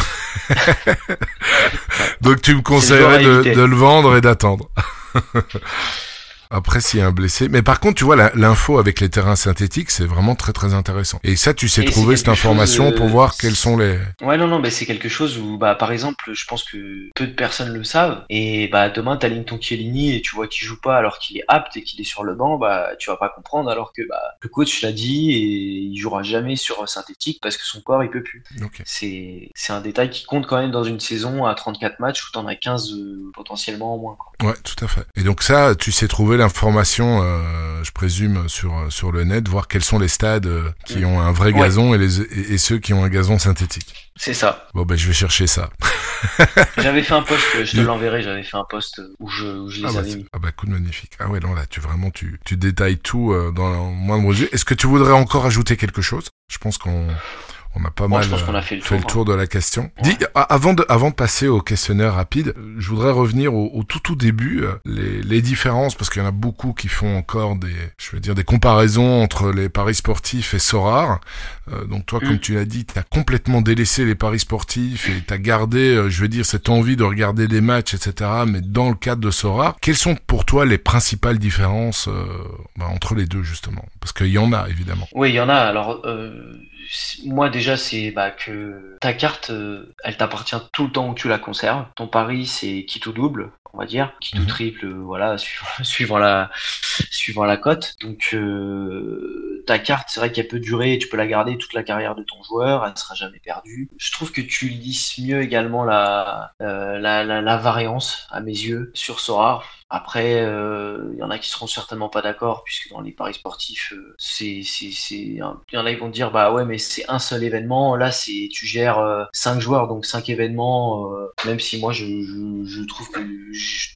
S1: donc tu me conseillerais de le vendre et d'attendre. Après, s'il y a un blessé. Mais par contre, tu vois, l'info avec les terrains synthétiques, c'est vraiment très très intéressant. Et ça, tu sais
S2: Et
S1: trouver cette information pour voir quels sont les...
S2: Ouais, non, non, mais c'est quelque chose où, bah, par exemple, je pense que peu de personnes le savent. Et bah, demain, t'alignes ton Chiellini et tu vois qu'il joue pas alors qu'il est apte et qu'il est sur le banc, bah, tu vas pas comprendre alors que bah, le coach l'a dit et il jouera jamais sur synthétique parce que son corps il peut plus.
S1: Ok.
S2: C'est c'est un détail qui compte quand même dans une saison à 34 matchs où t'en as 15 euh, potentiellement en moins. quoi.
S1: Ouais, tout à fait. Et donc ça, tu sais trouver l'information, euh, je présume, sur sur le net, voir quels sont les stades euh, qui ont un vrai
S2: Ouais.
S1: gazon et, les, et, et ceux qui ont un gazon synthétique.
S2: C'est ça.
S1: Bon, ben, je vais chercher ça.
S2: J'avais fait un post, je te l'enverrai, j'avais fait un post où je, où je les
S1: Ah bah,
S2: avais mis.
S1: ah bah, coup de magnifique. Ah ouais, non, là, tu vraiment, tu, tu détailles tout euh, dans le moindre jeu. Est-ce que tu voudrais encore ajouter quelque chose? Je pense qu'on on a pas mal
S2: pense
S1: euh,
S2: a fait le
S1: fait
S2: tour.
S1: le tour de la question.
S2: Ouais.
S1: Dis, a- avant de, avant de passer au questionnaire rapide, euh, je voudrais revenir au, au tout tout début, euh, les, les différences, parce qu'il y en a beaucoup qui font encore des, je veux dire, des comparaisons entre les paris sportifs et Sorar. Euh, donc toi,
S2: Mm.
S1: comme tu l'as dit, tu as complètement délaissé les paris sportifs et tu as gardé, je veux dire, cette envie de regarder des matchs, etc., mais dans le cadre de Sorar. Quelles sont pour toi les principales différences euh, bah, entre les deux, justement? Parce qu'il y en a, évidemment.
S2: Oui, il y en a. Alors, euh, moi déjà, c'est bah, que ta carte, euh, elle t'appartient tout le temps où tu la conserves. Ton pari, c'est qui tout double, on va dire, qui tout
S1: Mhm.
S2: triple, euh, voilà, suivant, suivant la suivant la cote. Donc, euh, ta carte, c'est vrai qu'elle peut durer, tu peux la garder toute la carrière de ton joueur, elle ne sera jamais perdue. Je trouve que tu lisses mieux également la, la, la, la variance, à mes yeux, sur Sora. Après, euh, il y en a qui seront certainement pas d'accord, puisque dans les paris sportifs, euh, c'est, il y en a qui vont dire, bah ouais, mais c'est un seul événement. Là, c'est, tu gères euh, cinq joueurs, donc cinq événements. euh, même si moi, je, je, je trouve que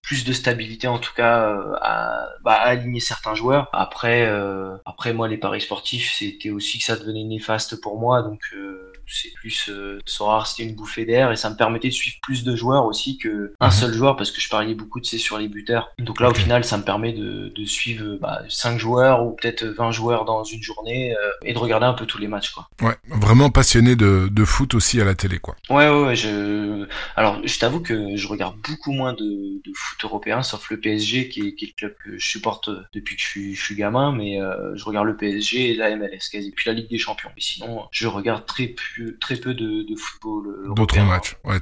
S2: plus de stabilité, en tout cas, euh, à, bah, à aligner certains joueurs. Après, euh, après moi, les paris sportifs, c'était aussi que ça devenait néfaste pour moi, donc. euh, c'est plus euh, Sora, c'était une bouffée d'air et ça me permettait de suivre plus de joueurs aussi que un
S1: Mhm.
S2: seul joueur parce que je pariais beaucoup de c'est sur les buteurs. Donc là au final ça me permet de, de suivre bah, 5 joueurs ou peut-être 20 joueurs dans une journée euh, et de regarder un peu tous les matchs quoi.
S1: Ouais, vraiment passionné de, de foot aussi à la télé, quoi.
S2: Ouais ouais, ouais je alors je t'avoue que je regarde beaucoup moins de, de foot européen sauf le PSG qui est, qui est le club que je supporte depuis que je suis, je suis gamin mais euh, je regarde le PSG et la MLS quasi puis la Ligue des Champions. Mais sinon je regarde très peu très peu de, de football. euh,
S1: D'autres matchs. Ouais,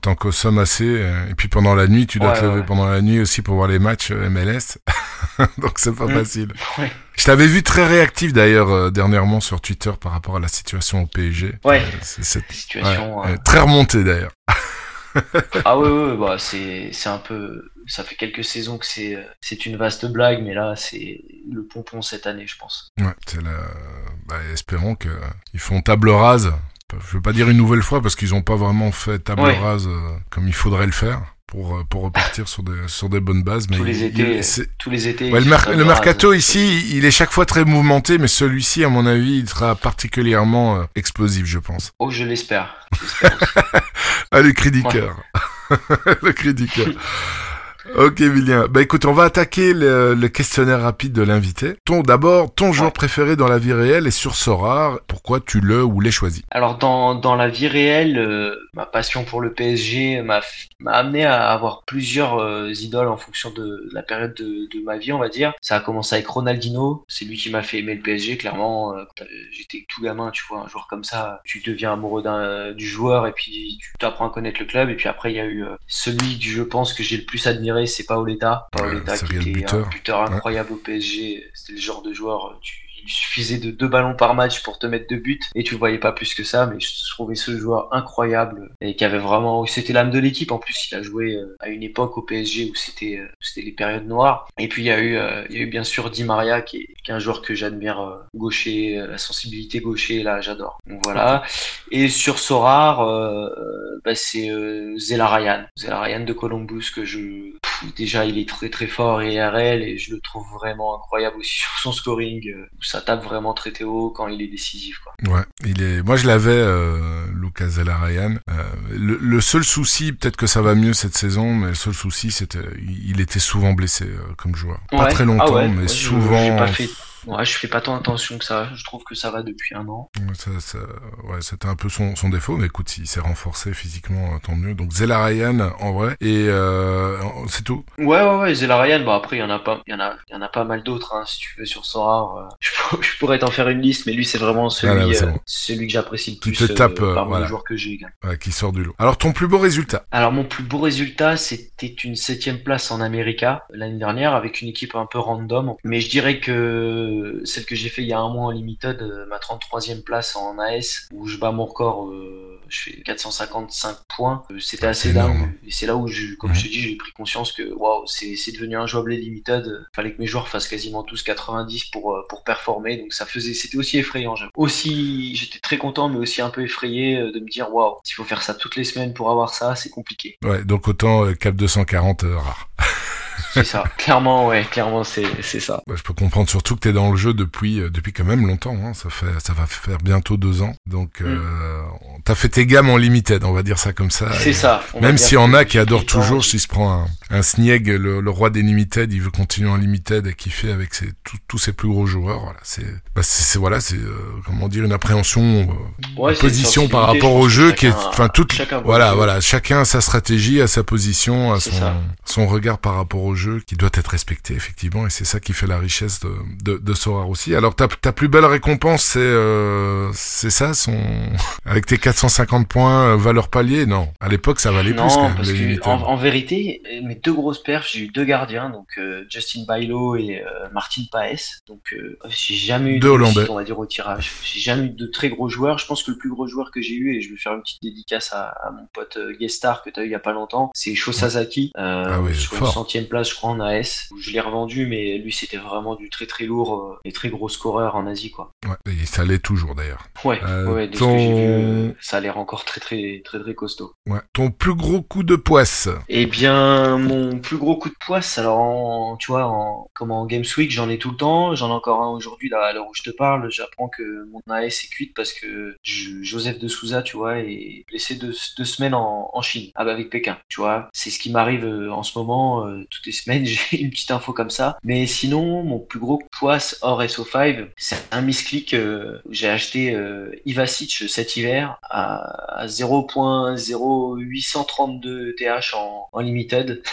S1: t'en- consommes assez. euh, Et puis pendant la nuit, tu dois
S2: Ouais,
S1: te lever
S2: ouais.
S1: pendant la nuit aussi pour voir les matchs euh, MLS. Donc c'est pas
S2: Mm.
S1: facile.
S2: Ouais.
S1: Je t'avais vu très réactif d'ailleurs euh, dernièrement sur Twitter par rapport à la situation au PSG.
S2: Ouais.
S1: Euh, c'est- c'est-
S2: Situation. euh,
S1: très remonté d'ailleurs.
S2: Ah ouais, ouais, bah c'est c'est un peu. Ça fait quelques saisons que c'est c'est une vaste blague, mais là c'est le pompon cette année, je pense.
S1: Ouais, c'est la... bah, espérons que euh, font table rase. Je veux pas dire une nouvelle fois parce qu'ils ont pas vraiment fait table
S2: Ouais.
S1: rase euh, comme il faudrait le faire pour euh, pour repartir sur des sur des bonnes bases. Mais
S2: Tous les étés,
S1: il-
S2: tous les étés.
S1: Ouais, le, mer- le mercato ici, il est chaque fois très mouvementé, mais celui-ci, à mon avis, il sera particulièrement explosif, je pense.
S2: Oh, je l'espère.
S1: Ah, le cri du
S2: Ouais.
S1: cœur. le cri du cœur. Ok, Emilien. Bah écoute, on va attaquer le, le questionnaire rapide de l'invité. Ton, d'abord, ton joueur
S2: Ouais.
S1: préféré dans la vie réelle est sur Sora. Pourquoi tu le ou l'es choisi
S2: Alors dans, dans la vie réelle, euh, ma passion pour le PSG m'a amené à avoir plusieurs euh, idoles en fonction de la période de, de ma vie, on va dire. Ça a commencé avec Ronaldinho, c'est lui qui m'a fait aimer le PSG, clairement. Euh, J'étais tout gamin, tu vois, un joueur comme ça, tu deviens amoureux d'un du joueur et puis tu t'apprends à connaître le club. Et puis après, il y a eu celui que je pense que j'ai le plus admiré, c'est Paoletta. Paoletta
S1: Ouais,
S2: qui était
S1: buteur.
S2: un buteur incroyable au PSG. C'était le genre de joueur, euh, tu, il suffisait de deux ballons par match pour te mettre deux buts et tu le voyais pas plus que ça. Mais je trouvais ce joueur incroyable et qui avait vraiment, c'était l'âme de l'équipe. En plus, il a joué euh, à une époque au PSG où c'était, euh, c'était les périodes noires. Et puis il y a eu, euh, il y a eu bien sûr Di Maria qui est, qui est un joueur que j'admire, euh, gaucher, euh, la sensibilité gaucher là, j'adore. Donc voilà. Et sur Sorar, euh, euh, bah, c'est euh, Zela Ryan, Zela Ryan de Columbus que je, déjà il est très très fort et IRL et je le trouve vraiment incroyable aussi sur son scoring euh, où ça tape vraiment très très haut quand il est décisif quoi.
S1: Ouais, il est. Moi, je l'avais, euh, Lucas Zellarayan. Euh, le, le seul souci, peut-être que ça va mieux cette saison, mais le seul souci, c'était, il était souvent blessé euh, comme joueur. Pas
S2: Ouais.
S1: très
S2: Ah
S1: longtemps,
S2: ouais,
S1: mais
S2: ouais,
S1: souvent.
S2: Ouais, je fais pas tant attention que ça. Je trouve que ça va depuis un an.
S1: Ouais, Ça, ça, ouais, c'était un peu son, son défaut, mais écoute, s'il s'est renforcé physiquement, euh, tant mieux. Donc Zellarayan, en vrai, et euh, c'est tout.
S2: Ouais, ouais, ouais, Zela Ryan, bah après, il y en a pas, il y en a, il y en a pas mal d'autres, hein, si tu veux, sur Sorar. euh, je, pour- je pourrais t'en faire une liste, mais lui, c'est vraiment celui,
S1: Ah, là,
S2: euh,
S1: bon.
S2: celui que j'apprécie le
S1: Tu
S2: plus
S1: te tapes, euh,
S2: parmi
S1: voilà.
S2: les joueurs que j'ai.
S1: Ouais, qui sort du lot. Alors, ton plus beau résultat
S2: Alors, mon plus beau résultat, c'était une septième place en America l'année dernière avec une équipe un peu random. Mais je dirais que celle que j'ai fait il y a un mois en Limited, euh, ma 33e place en AS, où je bats mon record, euh, je fais 455 points. Euh, C'était assez dingue. Et c'est là où, je, comme je te dis, j'ai pris conscience que waouh, c'est c'est devenu injouable les Limited. Fallait que mes joueurs fassent quasiment tous 90 pour, euh, pour performer. Donc ça faisait, c'était aussi effrayant. Aussi, j'étais très content, mais aussi un peu effrayé euh, de me dire waouh, s'il faut faire ça toutes les semaines pour avoir ça, c'est compliqué.
S1: Ouais, donc autant euh, cap 240 euh, rare.
S2: C'est ça. clairement, ouais, clairement, c'est c'est ça.
S1: Ouais, je peux comprendre surtout que t'es dans le jeu depuis euh, depuis quand même longtemps. Hein. Ça fait ça va faire bientôt deux ans. Donc euh, t'as fait tes gammes en limited, on va dire ça comme ça.
S2: Mm. C'est ça.
S1: Même s'il y en a qui adorent toujours, s'il se prend un, un Snieg, le, le roi des limited, il veut continuer en limited et kiffer avec ses, tous- ses plus gros joueurs. Voilà, c'est, bah c'est, c'est- voilà, c'est euh, comment dire une appréhension, euh,
S2: Ouais,
S1: une position par rapport au jeu qui est,
S2: chacun-
S1: enfin toute,
S2: chacun
S1: voilà, voilà, chacun a sa stratégie, a sa position,
S2: C'est
S1: son, son regard par rapport au jeu qui doit être respecté effectivement, et c'est ça qui fait la richesse de, de, de Sorar aussi. Alors ta, ta plus belle récompense, c'est, euh, c'est ça, son, avec tes 450 points, euh, valeur palier, non. À l'époque, ça valait plus quand même.
S2: parce que en, en vérité, deux grosses perfs, j'ai eu deux gardiens, donc euh, Justin Bailo et euh, Martin Paes. Donc euh, j'ai jamais eu de on va dire au tirage. J'ai jamais eu de très gros joueurs. Je pense que le plus gros joueur que j'ai eu, et je vais faire une petite dédicace à, à mon pote Guestar que tu as eu il y a pas longtemps, c'est Sho Sasaki euh,
S1: Ah oui,
S2: sur
S1: fort.
S2: une centième place, je crois en AS. Je l'ai revendu, mais lui c'était vraiment du très très lourd et très gros scoreur en Asie quoi.
S1: Ouais, et ça l'est toujours d'ailleurs.
S2: Ouais, ouais,
S1: ton-
S2: que j'ai vu, ça a l'air encore très très très très costaud.
S1: Ouais. Ton plus gros coup de poisse.
S2: Eh bien, mon plus gros coup de poisse, alors tu vois, en, comme en Games Week, j'en ai tout le temps. J'en ai encore un aujourd'hui, là, à l'heure où je te parle. J'apprends que mon AS est cuite parce que Joseph de Souza, tu vois, est blessé deux, deux semaines en, en Chine, avec Pékin, tu vois. C'est ce qui m'arrive euh, en ce moment. euh, toutes les semaines, j'ai une petite info comme ça. Mais sinon, mon plus gros poisse hors SO5, c'est un misclick. euh, j'ai acheté euh, Ivasic cet hiver à, à 0.0832 TH en, en limited.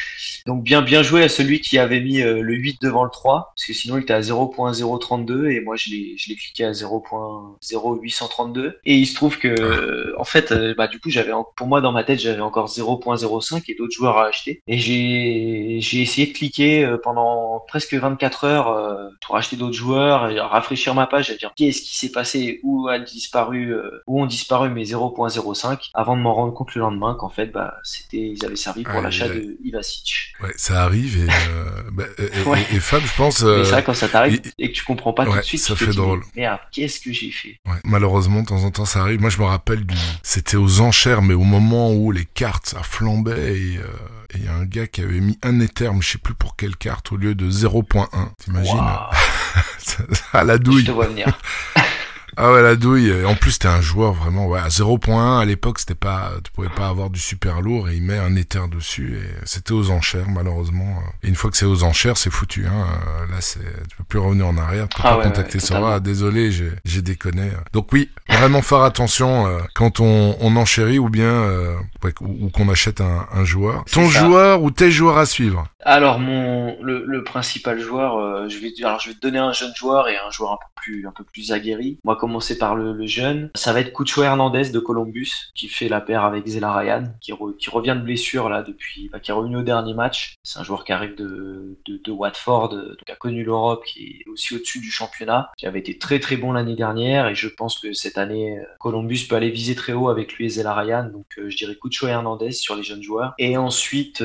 S2: Donc bien bien joué à celui qui avait mis le 8 devant le 3, parce que sinon il était à 0.032 et moi je l'ai je l'ai cliqué à 0.0832 et il se trouve que en fait bah du coup j'avais pour moi dans ma tête j'avais encore 0.05 et d'autres joueurs à acheter. Et j'ai j'ai essayé de cliquer pendant presque 24 heures pour acheter d'autres joueurs et rafraîchir ma page et dire qu'est-ce qui s'est passé? Où a disparu où ont disparu mes 0.05 avant de m'en rendre compte le lendemain qu'en fait bah c'était ils avaient servi pour l'achat de Ivacic.
S1: Ouais, ça arrive et, euh, bah, et, Fab, je pense.
S2: Euh, c'est vrai quand ça t'arrive et, que tu comprends pas tout de suite.
S1: Ça fait drôle.
S2: merde, qu'est-ce que j'ai fait?
S1: Ouais, Malheureusement, de temps en temps, ça arrive. Moi, je me rappelle du. C'était aux enchères, mais au moment où les cartes ça flambait et. Euh, il y a un gars qui avait mis un étherme, je sais plus pour quelle carte, au lieu de 0.1. T'imagines À la douille.
S2: Je te vois venir.
S1: Ah ouais, la douille. En plus, c'était un joueur vraiment, ouais, à 0.1 à l'époque, c'était pas, tu pouvais pas avoir du super lourd et il met un éther dessus et c'était aux enchères, malheureusement. Et une fois que c'est aux enchères, c'est foutu, hein. Là, c'est, tu peux plus revenir en arrière, tu peux ah pas contacter Sora. Désolé, j'ai, j'ai déconné. Donc oui, vraiment faire attention euh, quand on, on enchérit ou bien, euh, ou, qu'on achète un, un joueur. Ton joueur ou tes joueurs à suivre?
S2: Alors mon le, le principal joueur, euh, je vais alors je vais te donner un jeune joueur et un joueur un peu un peu plus aguerri. On va commencer par le, jeune. Ça va être Cucho Hernandez de Columbus qui fait la paire avec Zela Ryan, qui, revient de blessure là depuis, bah, qui est revenu au dernier match. C'est un joueur qui arrive de, de, Watford, euh, qui a connu l'Europe, qui est aussi au-dessus du championnat, qui avait été très très bon l'année dernière et je pense que cette année euh, Columbus peut aller viser très haut avec lui et Zela Ryan. Donc je dirais Cucho Hernandez sur les jeunes joueurs. Et ensuite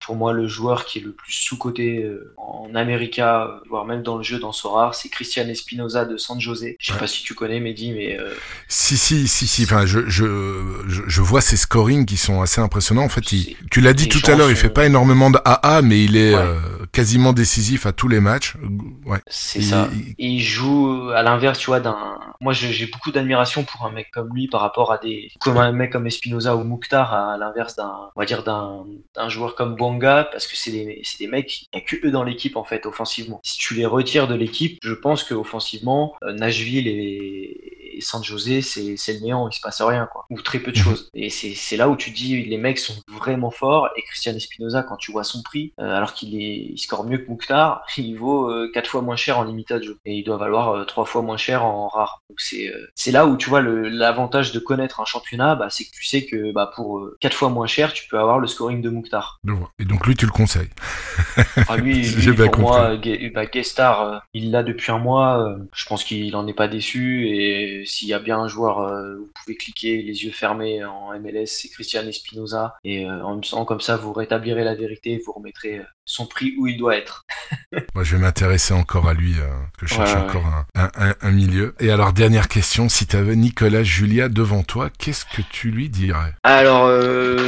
S2: pour moi, le joueur qui est le plus sous-coté euh, en America, voire même dans le jeu dans Sorar, c'est Christian Espinoza de San José. Je sais pas si tu connais Mehdi, mais... Euh...
S1: Si, si, si, si. Enfin, je, je, je, vois ses scorings qui sont assez impressionnants. En fait, il, tu l'as dit tout à l'heure, il fait pas énormément de AA, mais il est euh, quasiment décisif à tous les matchs. Ouais.
S2: C'est ça. Il... il joue à l'inverse, tu vois, d'un... Moi, j'ai beaucoup d'admiration pour un mec comme lui par rapport à des... Comme un mec comme Espinoza ou Mouktar, à l'inverse d'un... On va dire d'un joueur comme Bon parce que c'est des, des mecs, il n'y a que eux dans l'équipe en fait offensivement. Si tu les retires de l'équipe, je pense que offensivement, euh, Nashville et, San José, c'est le néant, il se passe rien, quoi. Ou très peu de mhm. choses. Et c'est là où tu dis, les mecs sont vraiment forts. Et Christian Espinoza, quand tu vois son prix, euh, alors qu'il il score mieux que Mouktar, il vaut euh, quatre fois moins cher en limited jeu. Et il doit valoir trois fois moins cher en rare. Donc c'est là où tu vois l'avantage de connaître un championnat, bah, c'est que tu sais que bah, pour quatre fois moins cher, tu peux avoir le scoring de Mouktar.
S1: Et donc lui, tu le conseilles.
S2: ah, lui, lui pour moi, bah, Guestar, euh, il l'a depuis un mois. Euh, je pense qu'il en est pas déçu. Et s'il y a bien un joueur, euh, vous pouvez cliquer les yeux fermés en MLS, c'est Christian Espinoza. Et en me sens comme ça, vous rétablirez la vérité, vous remettrez son prix où il doit être.
S1: Moi, je vais m'intéresser encore à lui, que je cherche encore Un, un, un, milieu. Et alors, dernière question, si tu avais Nicolas Julia devant toi, qu'est-ce que tu lui dirais?
S2: Alors,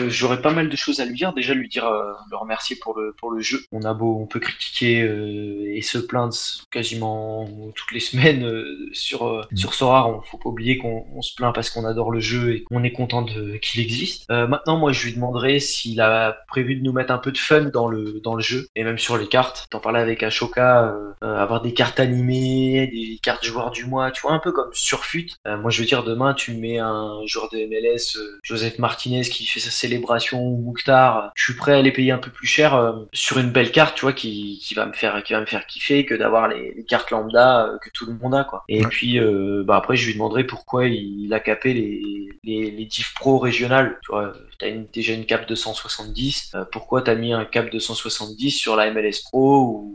S2: j'aurais pas mal de choses à lui dire. Déjà, lui dire le remercier pour le, pour le jeu. On a beau, on peut critiquer euh, et se plaindre quasiment toutes les semaines euh, sur, euh, mm. sur Sora. On faut pas oublier qu'on se plaint parce qu'on adore le jeu et qu'on est content qu'il existe. maintenant, moi, je lui demanderais s'il a prévu de nous mettre un peu de fun dans le, dans le jeu et même sur les cartes. T'en parlais avec Ashoka, euh, euh, avoir des cartes animées, des cartes joueurs du mois, tu vois, un peu comme Surfut. Euh, moi, je veux dire, demain, tu mets un joueur de MLS, Joseph Martinez, qui fait sa célébration, ou Mouktar, je suis prêt à les payer un peu plus cher sur une belle carte, tu vois, qui, qui, va, me faire, qui va me faire kiffer que d'avoir les, cartes lambda que tout le monde a, quoi. Et puis, bah, après, je lui demanderai pourquoi il, a capé les, les, Pro régionales, tu vois. T'as déjà une cape 270, pourquoi t'as mis un cap 270 70 sur la MLS Pro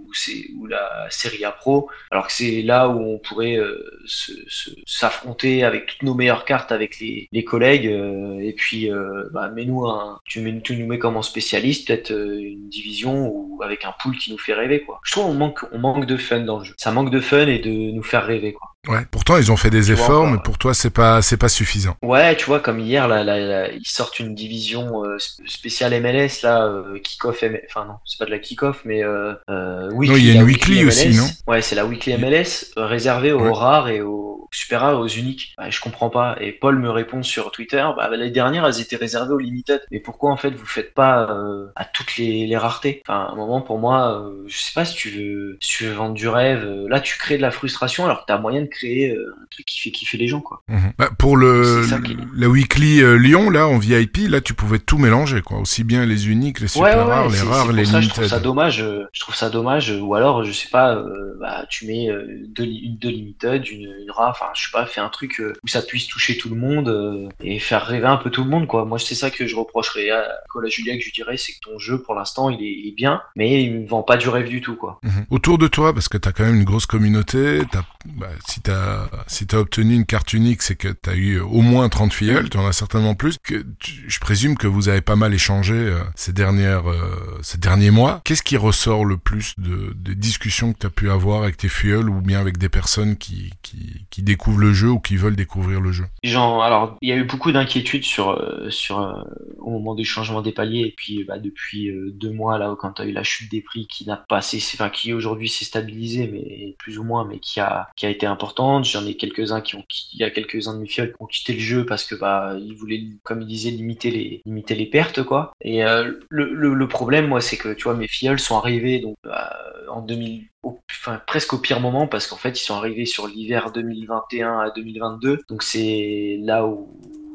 S2: ou, la Serie A Pro, alors que c'est là où on pourrait euh, s'affronter avec toutes nos meilleures cartes avec les, collègues. Euh, et puis, euh, bah, mets-nous tu, mets, tu, nous mets comme un spécialiste, peut-être une division ou avec un pool qui nous fait rêver. Quoi. Je trouve qu'on manque, on manque de fun dans le jeu. Ça manque de fun et de nous faire rêver. Quoi.
S1: Ouais. Pourtant ils ont fait des efforts, mais pour toi c'est pas c'est pas suffisant.
S2: Ouais, tu vois comme hier là, là, ils sortent une division euh, spéciale MLS là, euh, kick-off, enfin non, c'est pas de la kick-off, mais euh,
S1: euh, weekly, non, il y a une weekly, aussi, non?
S2: Ouais, c'est la weekly MLS réservée aux rares et aux super rares, aux uniques. Bah, je comprends pas. Et Paul me répond sur Twitter, bah, l'année dernière, elles étaient réservées aux limited. Mais pourquoi en fait vous faites pas euh, à toutes les, les, raretés? Enfin, à un moment pour moi, euh, je sais pas si tu veux, si tu veux vendre du rêve. Euh, là, tu crées de la frustration alors que t'as moyen de créer un truc qui fait kiffer les gens, quoi.
S1: Mhm. Bah, pour le la weekly Lyon là en VIP, là tu pouvais tout mélanger, quoi. Aussi bien les uniques, les super rares, les rares, les
S2: ça,
S1: limited.
S2: Je trouve ça dommage. Je trouve ça dommage. Ou alors, je sais pas, bah, tu mets deux, une deux limited, une, une rare. Enfin, je sais pas, fais un truc où ça puisse toucher tout le monde et faire rêver un peu tout le monde, quoi. Moi, c'est ça que je reprocherais à Nicolas Julia que je dirais, c'est que ton jeu, pour l'instant, il est, bien, mais il ne vend pas du rêve du tout, quoi.
S1: Mhm. Autour de toi, parce que tu as quand même une grosse communauté, as, bah, si tu as, si as obtenu une carte unique, c'est que tu as eu au moins 30 filleuls, tu en as certainement plus. Je présume que vous avez pas mal échangé euh, ces, dernières, euh, ces derniers mois. Qu'est-ce qui ressort le plus de, des discussions que tu as pu avoir avec tes filleuls ou bien avec des personnes qui, qui, qui découvrent le jeu ou qui veulent découvrir le jeu.
S2: Genre, alors, il y a eu beaucoup d'inquiétudes sur, euh, sur au moment du changement des paliers et puis bah, depuis euh, deux mois là quand tu as eu la chute des prix qui n'a pas assez enfin qui aujourd'hui s'est stabilisé mais plus ou moins mais qui a qui a été importante. J'en ai quelques-uns qui ont il y a quelques-uns de mes fioles qui ont quitté le jeu parce que bah ils voulaient comme ils disaient limiter les limiter les pertes quoi. Et euh, le, le, problème moi c'est que tu vois mes fioles sont arrivés donc bah, en 2000 enfin presque au pire moment parce qu'en fait ils sont arrivés sur l'hiver 2021 à 2022 donc c'est là où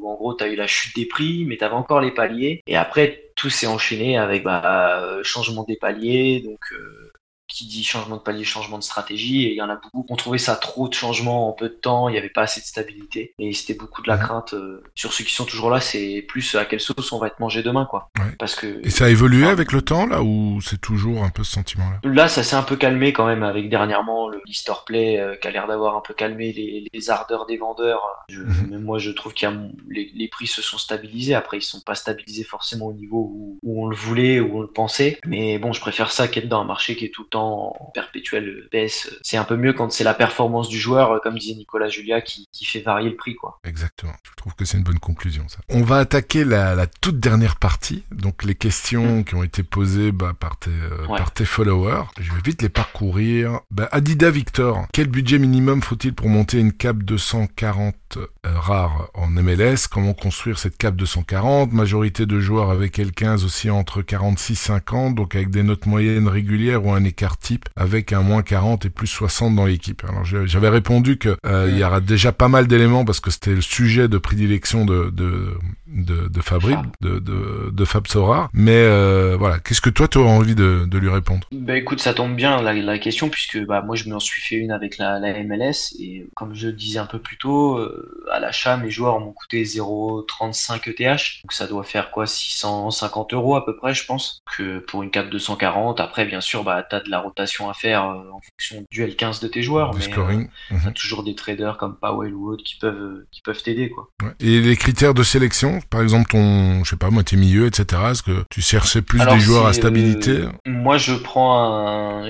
S2: en gros, tu as eu la chute des prix, mais tu encore les paliers. Et après, tout s'est enchaîné avec bah, euh, changement des paliers, donc euh, qui dit changement de palier, changement de stratégie. Et il y en a beaucoup qui ont trouvé ça trop de changements en peu de temps. Il n'y avait pas assez de stabilité. Et c'était beaucoup de la crainte. Euh, sur ceux qui sont toujours là, c'est plus à quelle sauce on va être mangé demain, quoi.
S1: Parce que. Et ça a évolué avec le temps, là, ou c'est toujours un peu ce sentiment-là?
S2: Là, ça s'est un peu calmé quand même avec dernièrement le e Play euh, qui a l'air d'avoir un peu calmé les, les, ardeurs des vendeurs. Mhm. Même moi, je trouve qu'il y a les, les, prix se sont stabilisés. Après, ils sont pas stabilisés forcément au niveau où, où on le voulait, où on le pensait. Mais bon, je préfère ça qu'être dans un marché qui est tout le temps en perpétuel baisse. C'est un peu mieux quand c'est la performance du joueur, comme disait Nicolas Julia, qui, fait varier le prix. quoi.
S1: Exactement. Je trouve que c'est une bonne conclusion. Ça. On va attaquer la, toute dernière partie, donc les questions mm. qui ont été posées bah, par, tes, euh, par tes followers. Je vais vite les parcourir. Bah, Adida Victor, quel budget minimum faut-il pour monter une cap 240 euh, rare en MLS Comment construire cette cap 240 Majorité de joueurs avec L15 aussi entre 46 50, donc avec des notes moyennes régulières ou un écart type avec un moins 40 et plus 60 dans l'équipe. Alors j'avais répondu que euh, il y aura déjà pas mal d'éléments parce que c'était le sujet de prédilection de de de, de Fabri, de, de, de Fab Sora. Mais euh, voilà, qu'est-ce que toi tu aurais envie de, de lui répondre?
S2: Bah écoute, ça tombe bien la, la question puisque bah moi je m'en suis fait une avec la, la, MLS et comme je disais un peu plus tôt, euh, à l'achat mes joueurs m'ont coûté 0,35 ETH, donc ça doit faire quoi? 650 euros à peu près, je pense, que pour une cap 240. Après bien sûr, bah t'as de la rotation à faire euh, en fonction du L15 de tes joueurs. mais scoring. Euh, mhm. toujours des traders comme Powell ou autres qui peuvent euh, qui peuvent t'aider quoi.
S1: Et les critères de sélection, par exemple ton, je sais pas moi, tes milieux, etc. Est-ce que tu cherchais plus des joueurs à stabilité
S2: Moi, je prends un.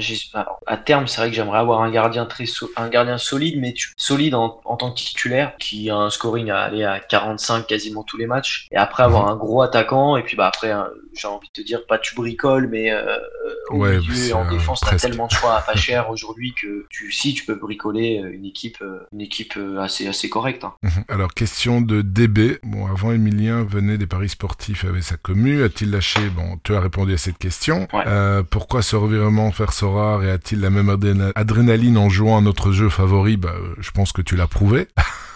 S2: à terme, c'est vrai que j'aimerais avoir un gardien très un gardien solide, mais solide en, tant que titulaire, qui a un scoring à aller à 45 quasiment tous les matchs, et après avoir mhm. un gros attaquant, et puis bah après, j'ai envie de te dire pas tu bricoles, mais au milieu en défense, t'as tellement de choix à pas cher aujourd'hui que tu, si tu peux bricoler euh, une équipe, euh, une équipe euh, assez, assez correcte. Hein.
S1: Mhm. Alors, question de DB. Bon, avant, Emilien venait des paris sportifs avec sa commu. A-t-il lâché? Bon, tu as répondu à cette question. pourquoi ce revirement faire so rare et a-t-il la même adrénaline en jouant à notre jeu favori? Bah, je pense que tu l'as prouvé.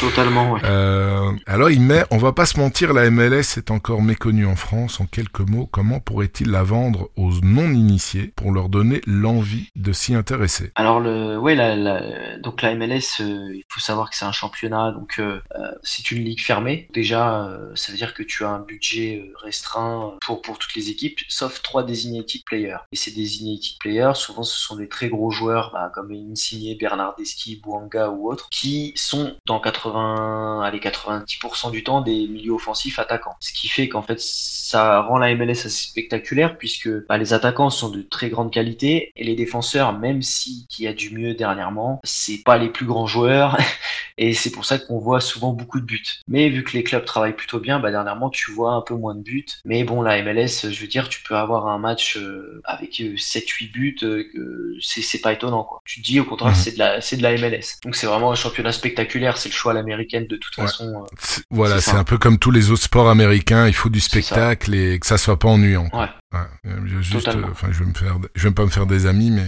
S2: Totalement, ouais.
S1: Euh, alors il met, on va pas se mentir, la MLS est encore méconnue en France. En quelques mots, comment pourrait-il la vendre aux non-initiés pour leur donner l'envie de s'y intéresser?
S2: Alors le, ouais, la, donc la MLS, euh, il faut savoir que c'est un championnat, donc euh, c'est une ligue fermée. Déjà, ça veut dire que tu as un budget restreint pour pour toutes les équipes, sauf trois designated players. Et ces designated players, souvent, ce sont des très gros joueurs, bah, comme Insigne, Bernardeschi, Bouanga ou autres, qui sont dans temps 80, allez 90% du temps des milieux offensifs attaquants. Ce qui fait qu'en fait ça rend la MLS assez spectaculaire puisque bah, les attaquants sont de très grande qualité et les défenseurs, même si qui a du mieux dernièrement, c'est pas les plus grands joueurs et c'est pour ça qu'on voit souvent beaucoup de buts. Mais vu que les clubs travaillent plutôt bien, bah, dernièrement tu vois un peu moins de buts. Mais bon, la MLS, je veux dire, tu peux avoir un match euh, avec 7-8 euh, buts, euh, c'est pas étonnant quoi. Tu te dis au contraire, c'est de la c'est de la MLS. Donc c'est vraiment un championnat spectaculaire, c'est le choix à l'américaine de toute façon.
S1: Voilà, c'est un peu comme tous les autres sports américains, il faut du spectacle et que ça soit pas ennuyant.
S2: Ouais.
S1: Ouais, juste, enfin, je vais me faire, je vais pas me faire des amis, mais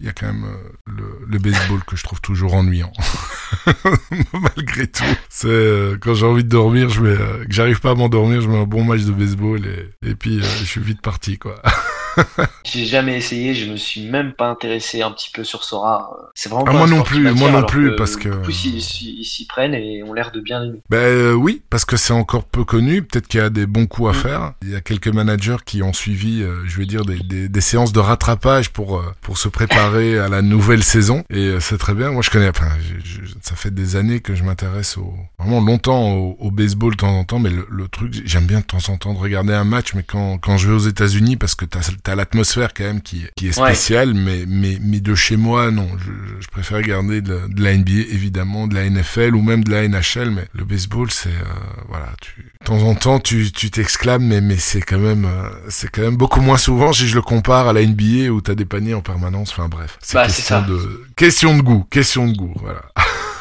S1: il y a quand même le, le, baseball que je trouve toujours ennuyant, malgré tout. C'est quand j'ai envie de dormir, je mets, que j'arrive pas à m'endormir, je mets un bon match de baseball et, et puis je suis vite parti, quoi.
S2: J'ai jamais essayé, je me suis même pas intéressé un petit peu sur Sora. C'est vraiment
S1: ah, moi non plus, moi non plus, parce que.
S2: Du ils s'y prennent et ont l'air de bien aimer.
S1: Ben euh, oui, parce que c'est encore peu connu. Peut-être qu'il y a des bons coups à mm. faire. Il y a quelques managers qui ont suivi, euh, je vais dire, des, des, des, séances de rattrapage pour euh, pour se préparer à la nouvelle saison. Et c'est très bien. Moi, je connais. Enfin, ça fait des années que je m'intéresse au vraiment longtemps au, baseball de temps en temps, mais le, le truc, j'aime bien de temps en temps de regarder un match, mais quand quand je vais aux États-Unis, parce que t'as t'as l'atmosphère quand même qui, qui est spéciale, mais, mais, mais de chez moi, non. Je, je préfère regarder de, de, la NBA, évidemment, de la NFL ou même de la NHL, mais le baseball, c'est, euh, voilà, tu, de temps en temps, tu, tu t'exclames, mais, mais c'est quand même, euh, c'est quand même beaucoup moins souvent si je le compare à la NBA où t'as des paniers en permanence. Enfin, bref.
S2: C'est bah,
S1: question de, question de goût, question de goût, voilà.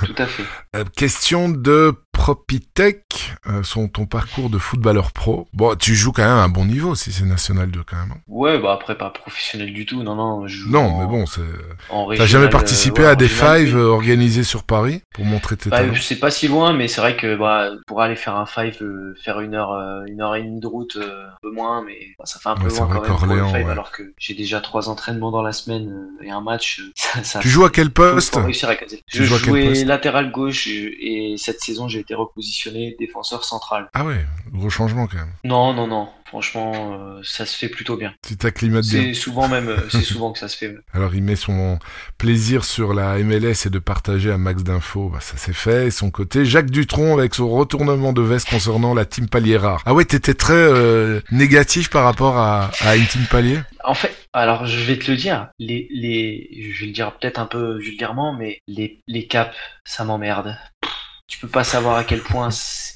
S2: Tout à fait.
S1: Euh, question de Propitech, euh, son, ton parcours de footballeur pro. Bon, tu joues quand même à un bon niveau si c'est National 2 quand même. Hein.
S2: Ouais, bah après pas professionnel du tout, non, non. Je
S1: non, mais bon, c'est. T'as jamais participé à des fives euh, organisés sur Paris pour montrer tes bah, talents?
S2: C'est pas si loin, mais c'est vrai que bah, pour aller faire un five, faire une heure, une heure et demie de route, un peu moins, mais bah, ça fait un peu loin quand même pour alors que j'ai déjà trois entraînements dans la semaine et un match.
S1: Ça, tu joues à quel poste
S2: Je jouais latéral gauche et cette saison j'ai été repositionné défenseur central.
S1: Ah ouais, gros changement quand même.
S2: Non, non, non. Franchement, euh, ça se fait plutôt bien.
S1: Tu t'acclimates bien.
S2: C'est souvent même, euh, c'est souvent que ça se fait.
S1: Alors il met son plaisir sur la MLS et de partager un max d'infos. Bah, ça s'est fait. Et son côté, Jacques Dutronc avec son retournement de veste concernant la team palier rare. Ah ouais, t'étais très euh, négatif par rapport à, à une team palier?
S2: En fait, alors je vais te le dire, les, les, je vais le dire peut-être un peu vulgairement, mais les, les caps, ça m'emmerde. Tu peux pas savoir à quel point.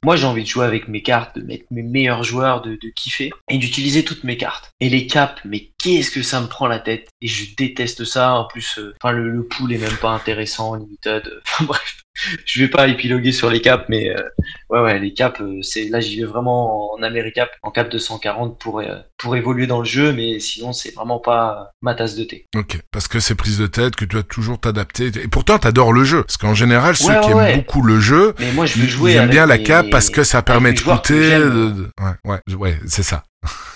S2: Moi, j'ai envie de jouer avec mes cartes, de mettre mes meilleurs joueurs, de, de kiffer et d'utiliser toutes mes cartes. Et les caps, mais qu'est-ce que ça me prend la tête? Et je déteste ça. En plus, euh, enfin, le, le pool est même pas intéressant, limited. Enfin bref, je vais pas épiloguer sur les caps, mais euh, ouais, ouais, les caps, euh, c'est là j'y vais vraiment en Americap, en cap 240 pour euh, pour évoluer dans le jeu, mais sinon c'est vraiment pas ma tasse de thé.
S1: Ok, parce que c'est prise de tête que tu dois toujours t'adapter. Et pourtant t'adores le jeu, parce qu'en général ceux qui aiment beaucoup le jeu,
S2: mais moi je veux jouer
S1: ils aiment bien la cape parce que ça permet de coûter. Ouais, ouais, ouais, c'est ça.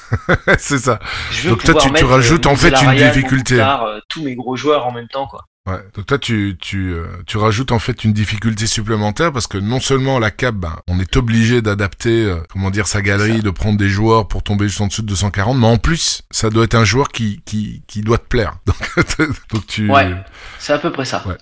S1: c'est ça. Donc toi, tu, tu rajoutes en fait une difficulté.
S2: tous mes gros joueurs en même temps, quoi.
S1: Ouais. Donc toi, tu, tu, euh, tu rajoutes en fait une difficulté supplémentaire parce que non seulement la cap, ben, on est obligé d'adapter, euh, comment dire, sa galerie, de prendre des joueurs pour tomber juste en dessous de 240, mais en plus, ça doit être un joueur qui, qui, qui doit te plaire. Donc, tu.
S2: Ouais. C'est à peu près ça. Ouais.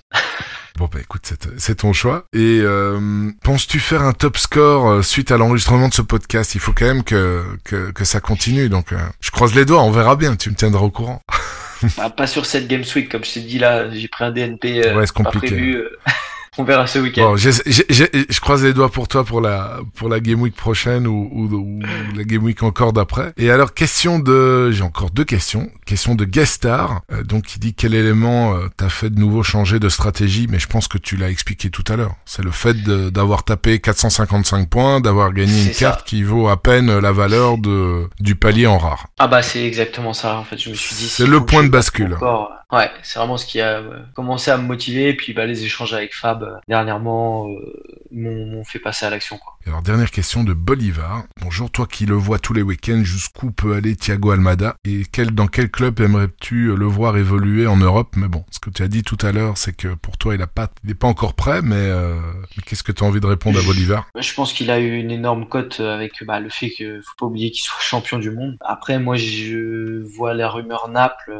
S1: Bon bah écoute, c'est ton choix. Et euh, penses-tu faire un top score suite à l'enregistrement de ce podcast? Il faut quand même que, que, que ça continue. Donc je croise les doigts, on verra bien, tu me tiendras au courant.
S2: Bah, pas sur cette Games Week, comme je t'ai dit là, j'ai pris un DNP euh,
S1: ouais, pas
S2: prévu. On verra ce week-end. Bon,
S1: je croise les doigts pour toi pour la pour la Game Week prochaine ou, ou, la Game Week encore d'après. Et alors question de, j'ai encore deux questions. Question de guest star, euh, donc qui dit quel élément euh, t'a fait de nouveau changer de stratégie, mais je pense que tu l'as expliqué tout à l'heure. C'est le fait d'avoir tapé 455 points, d'avoir gagné une carte qui vaut à peine la valeur de du palier en rare.
S2: Ah bah c'est exactement ça. En fait, je me suis dit.
S1: C'est le point de bascule.
S2: Ouais, c'est vraiment ce qui a commencé à me motiver. Et puis bah, les échanges avec Fab euh, dernièrement euh, m'ont fait passer à l'action.
S1: Alors dernière question de Bolivar. Bonjour, toi qui le vois tous les week-ends, jusqu'où peut aller Thiago Almada? Et quel, dans quel club aimerais-tu le voir évoluer en Europe? Mais bon, ce que tu as dit tout à l'heure, c'est que pour toi, il n'est pas, il est pas encore prêt. Mais, euh, qu'est-ce que tu as envie de répondre à Bolivar?
S2: Je pense qu'il a eu une énorme cote avec bah, le fait que faut pas oublier qu'il soit champion du monde. Après, moi, je vois la rumeur Naples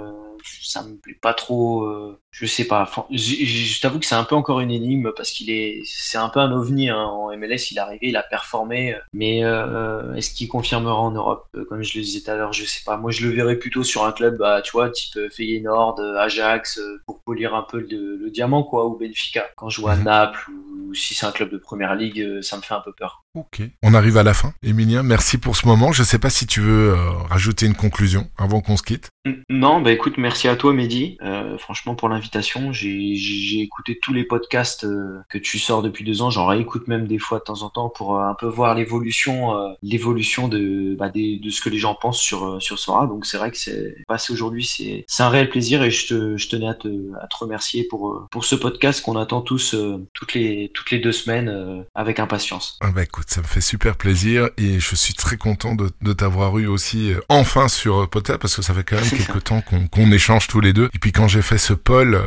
S2: ça me plaît pas trop. euh, je sais pas. Je t'avoue que c'est un peu encore une énigme parce qu'il est, c'est un peu un ovni hein. en MLS. Il est arrivé, il a performé, mais euh, est-ce qu'il confirmera en Europe? Euh, Comme je le disais tout à l'heure, je sais pas. Moi, je le verrais plutôt sur un club, bah, tu vois, type Feyenoord, Ajax, pour polir un peu le, le diamant, quoi, ou Benfica. Quand je joue à
S1: Mhm.
S2: Naples ou si c'est un club de première ligue, euh, ça me fait un peu peur.
S1: Ok. On arrive à la fin. Emilien, merci pour ce moment. Je sais pas si tu veux euh, rajouter une conclusion avant qu'on se quitte.
S2: N- Non, bah écoute, merci à toi Mehdi, Euh, franchement pour l'invitation. J'ai écouté tous les podcasts euh, que tu sors depuis deux ans, j'en réécoute même des fois de temps en temps pour euh, un peu voir l'évolution euh, l'évolution de, bah, des- de ce que les gens pensent sur, euh, sur Sora. Donc c'est vrai que c'est passé aujourd'hui, c'est c'est un réel plaisir et je, te, je tenais à te, à te remercier pour, euh, pour ce podcast qu'on attend tous euh, toutes, les, toutes les deux semaines euh, avec impatience.
S1: Ah bah écoute, ça me fait super plaisir et je suis très content de, de t'avoir eu aussi euh, enfin sur euh, podcast parce que ça fait quand même quelques temps qu'on échange tous les deux. Et puis quand j'ai fait ce poll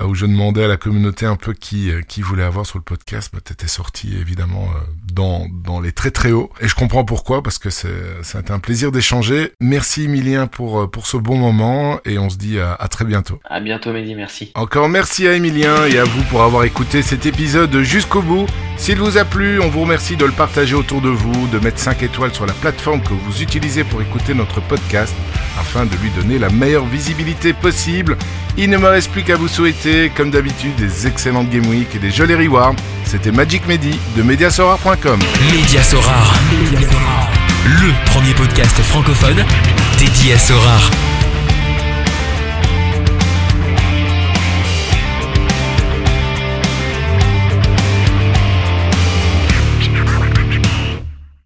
S1: où je demandais à la communauté un peu qui euh, qui voulait avoir sur le podcast, bah t'étais sorti évidemment euh, dans dans les très très hauts et je comprends pourquoi parce que c'est ça a été un plaisir d'échanger. Merci Emilien pour euh, pour ce bon moment et on se dit à, à très bientôt.
S2: À bientôt Mehdi, merci.
S1: Encore merci à Emilien et à vous pour avoir écouté cet épisode jusqu'au bout. S'il vous a plu, on vous remercie de le partager autour de vous, de mettre 5 étoiles sur la plateforme que vous utilisez pour écouter notre podcast afin de lui donner la meilleure visibilité possible. Il ne me reste plus qu'à vous souhaiter, comme d'habitude, des excellentes Game Week et des jolis rewards. C'était Magic Medi de Mediasorar.com.
S3: Média Sorare. Le premier podcast francophone dédié à Sorare.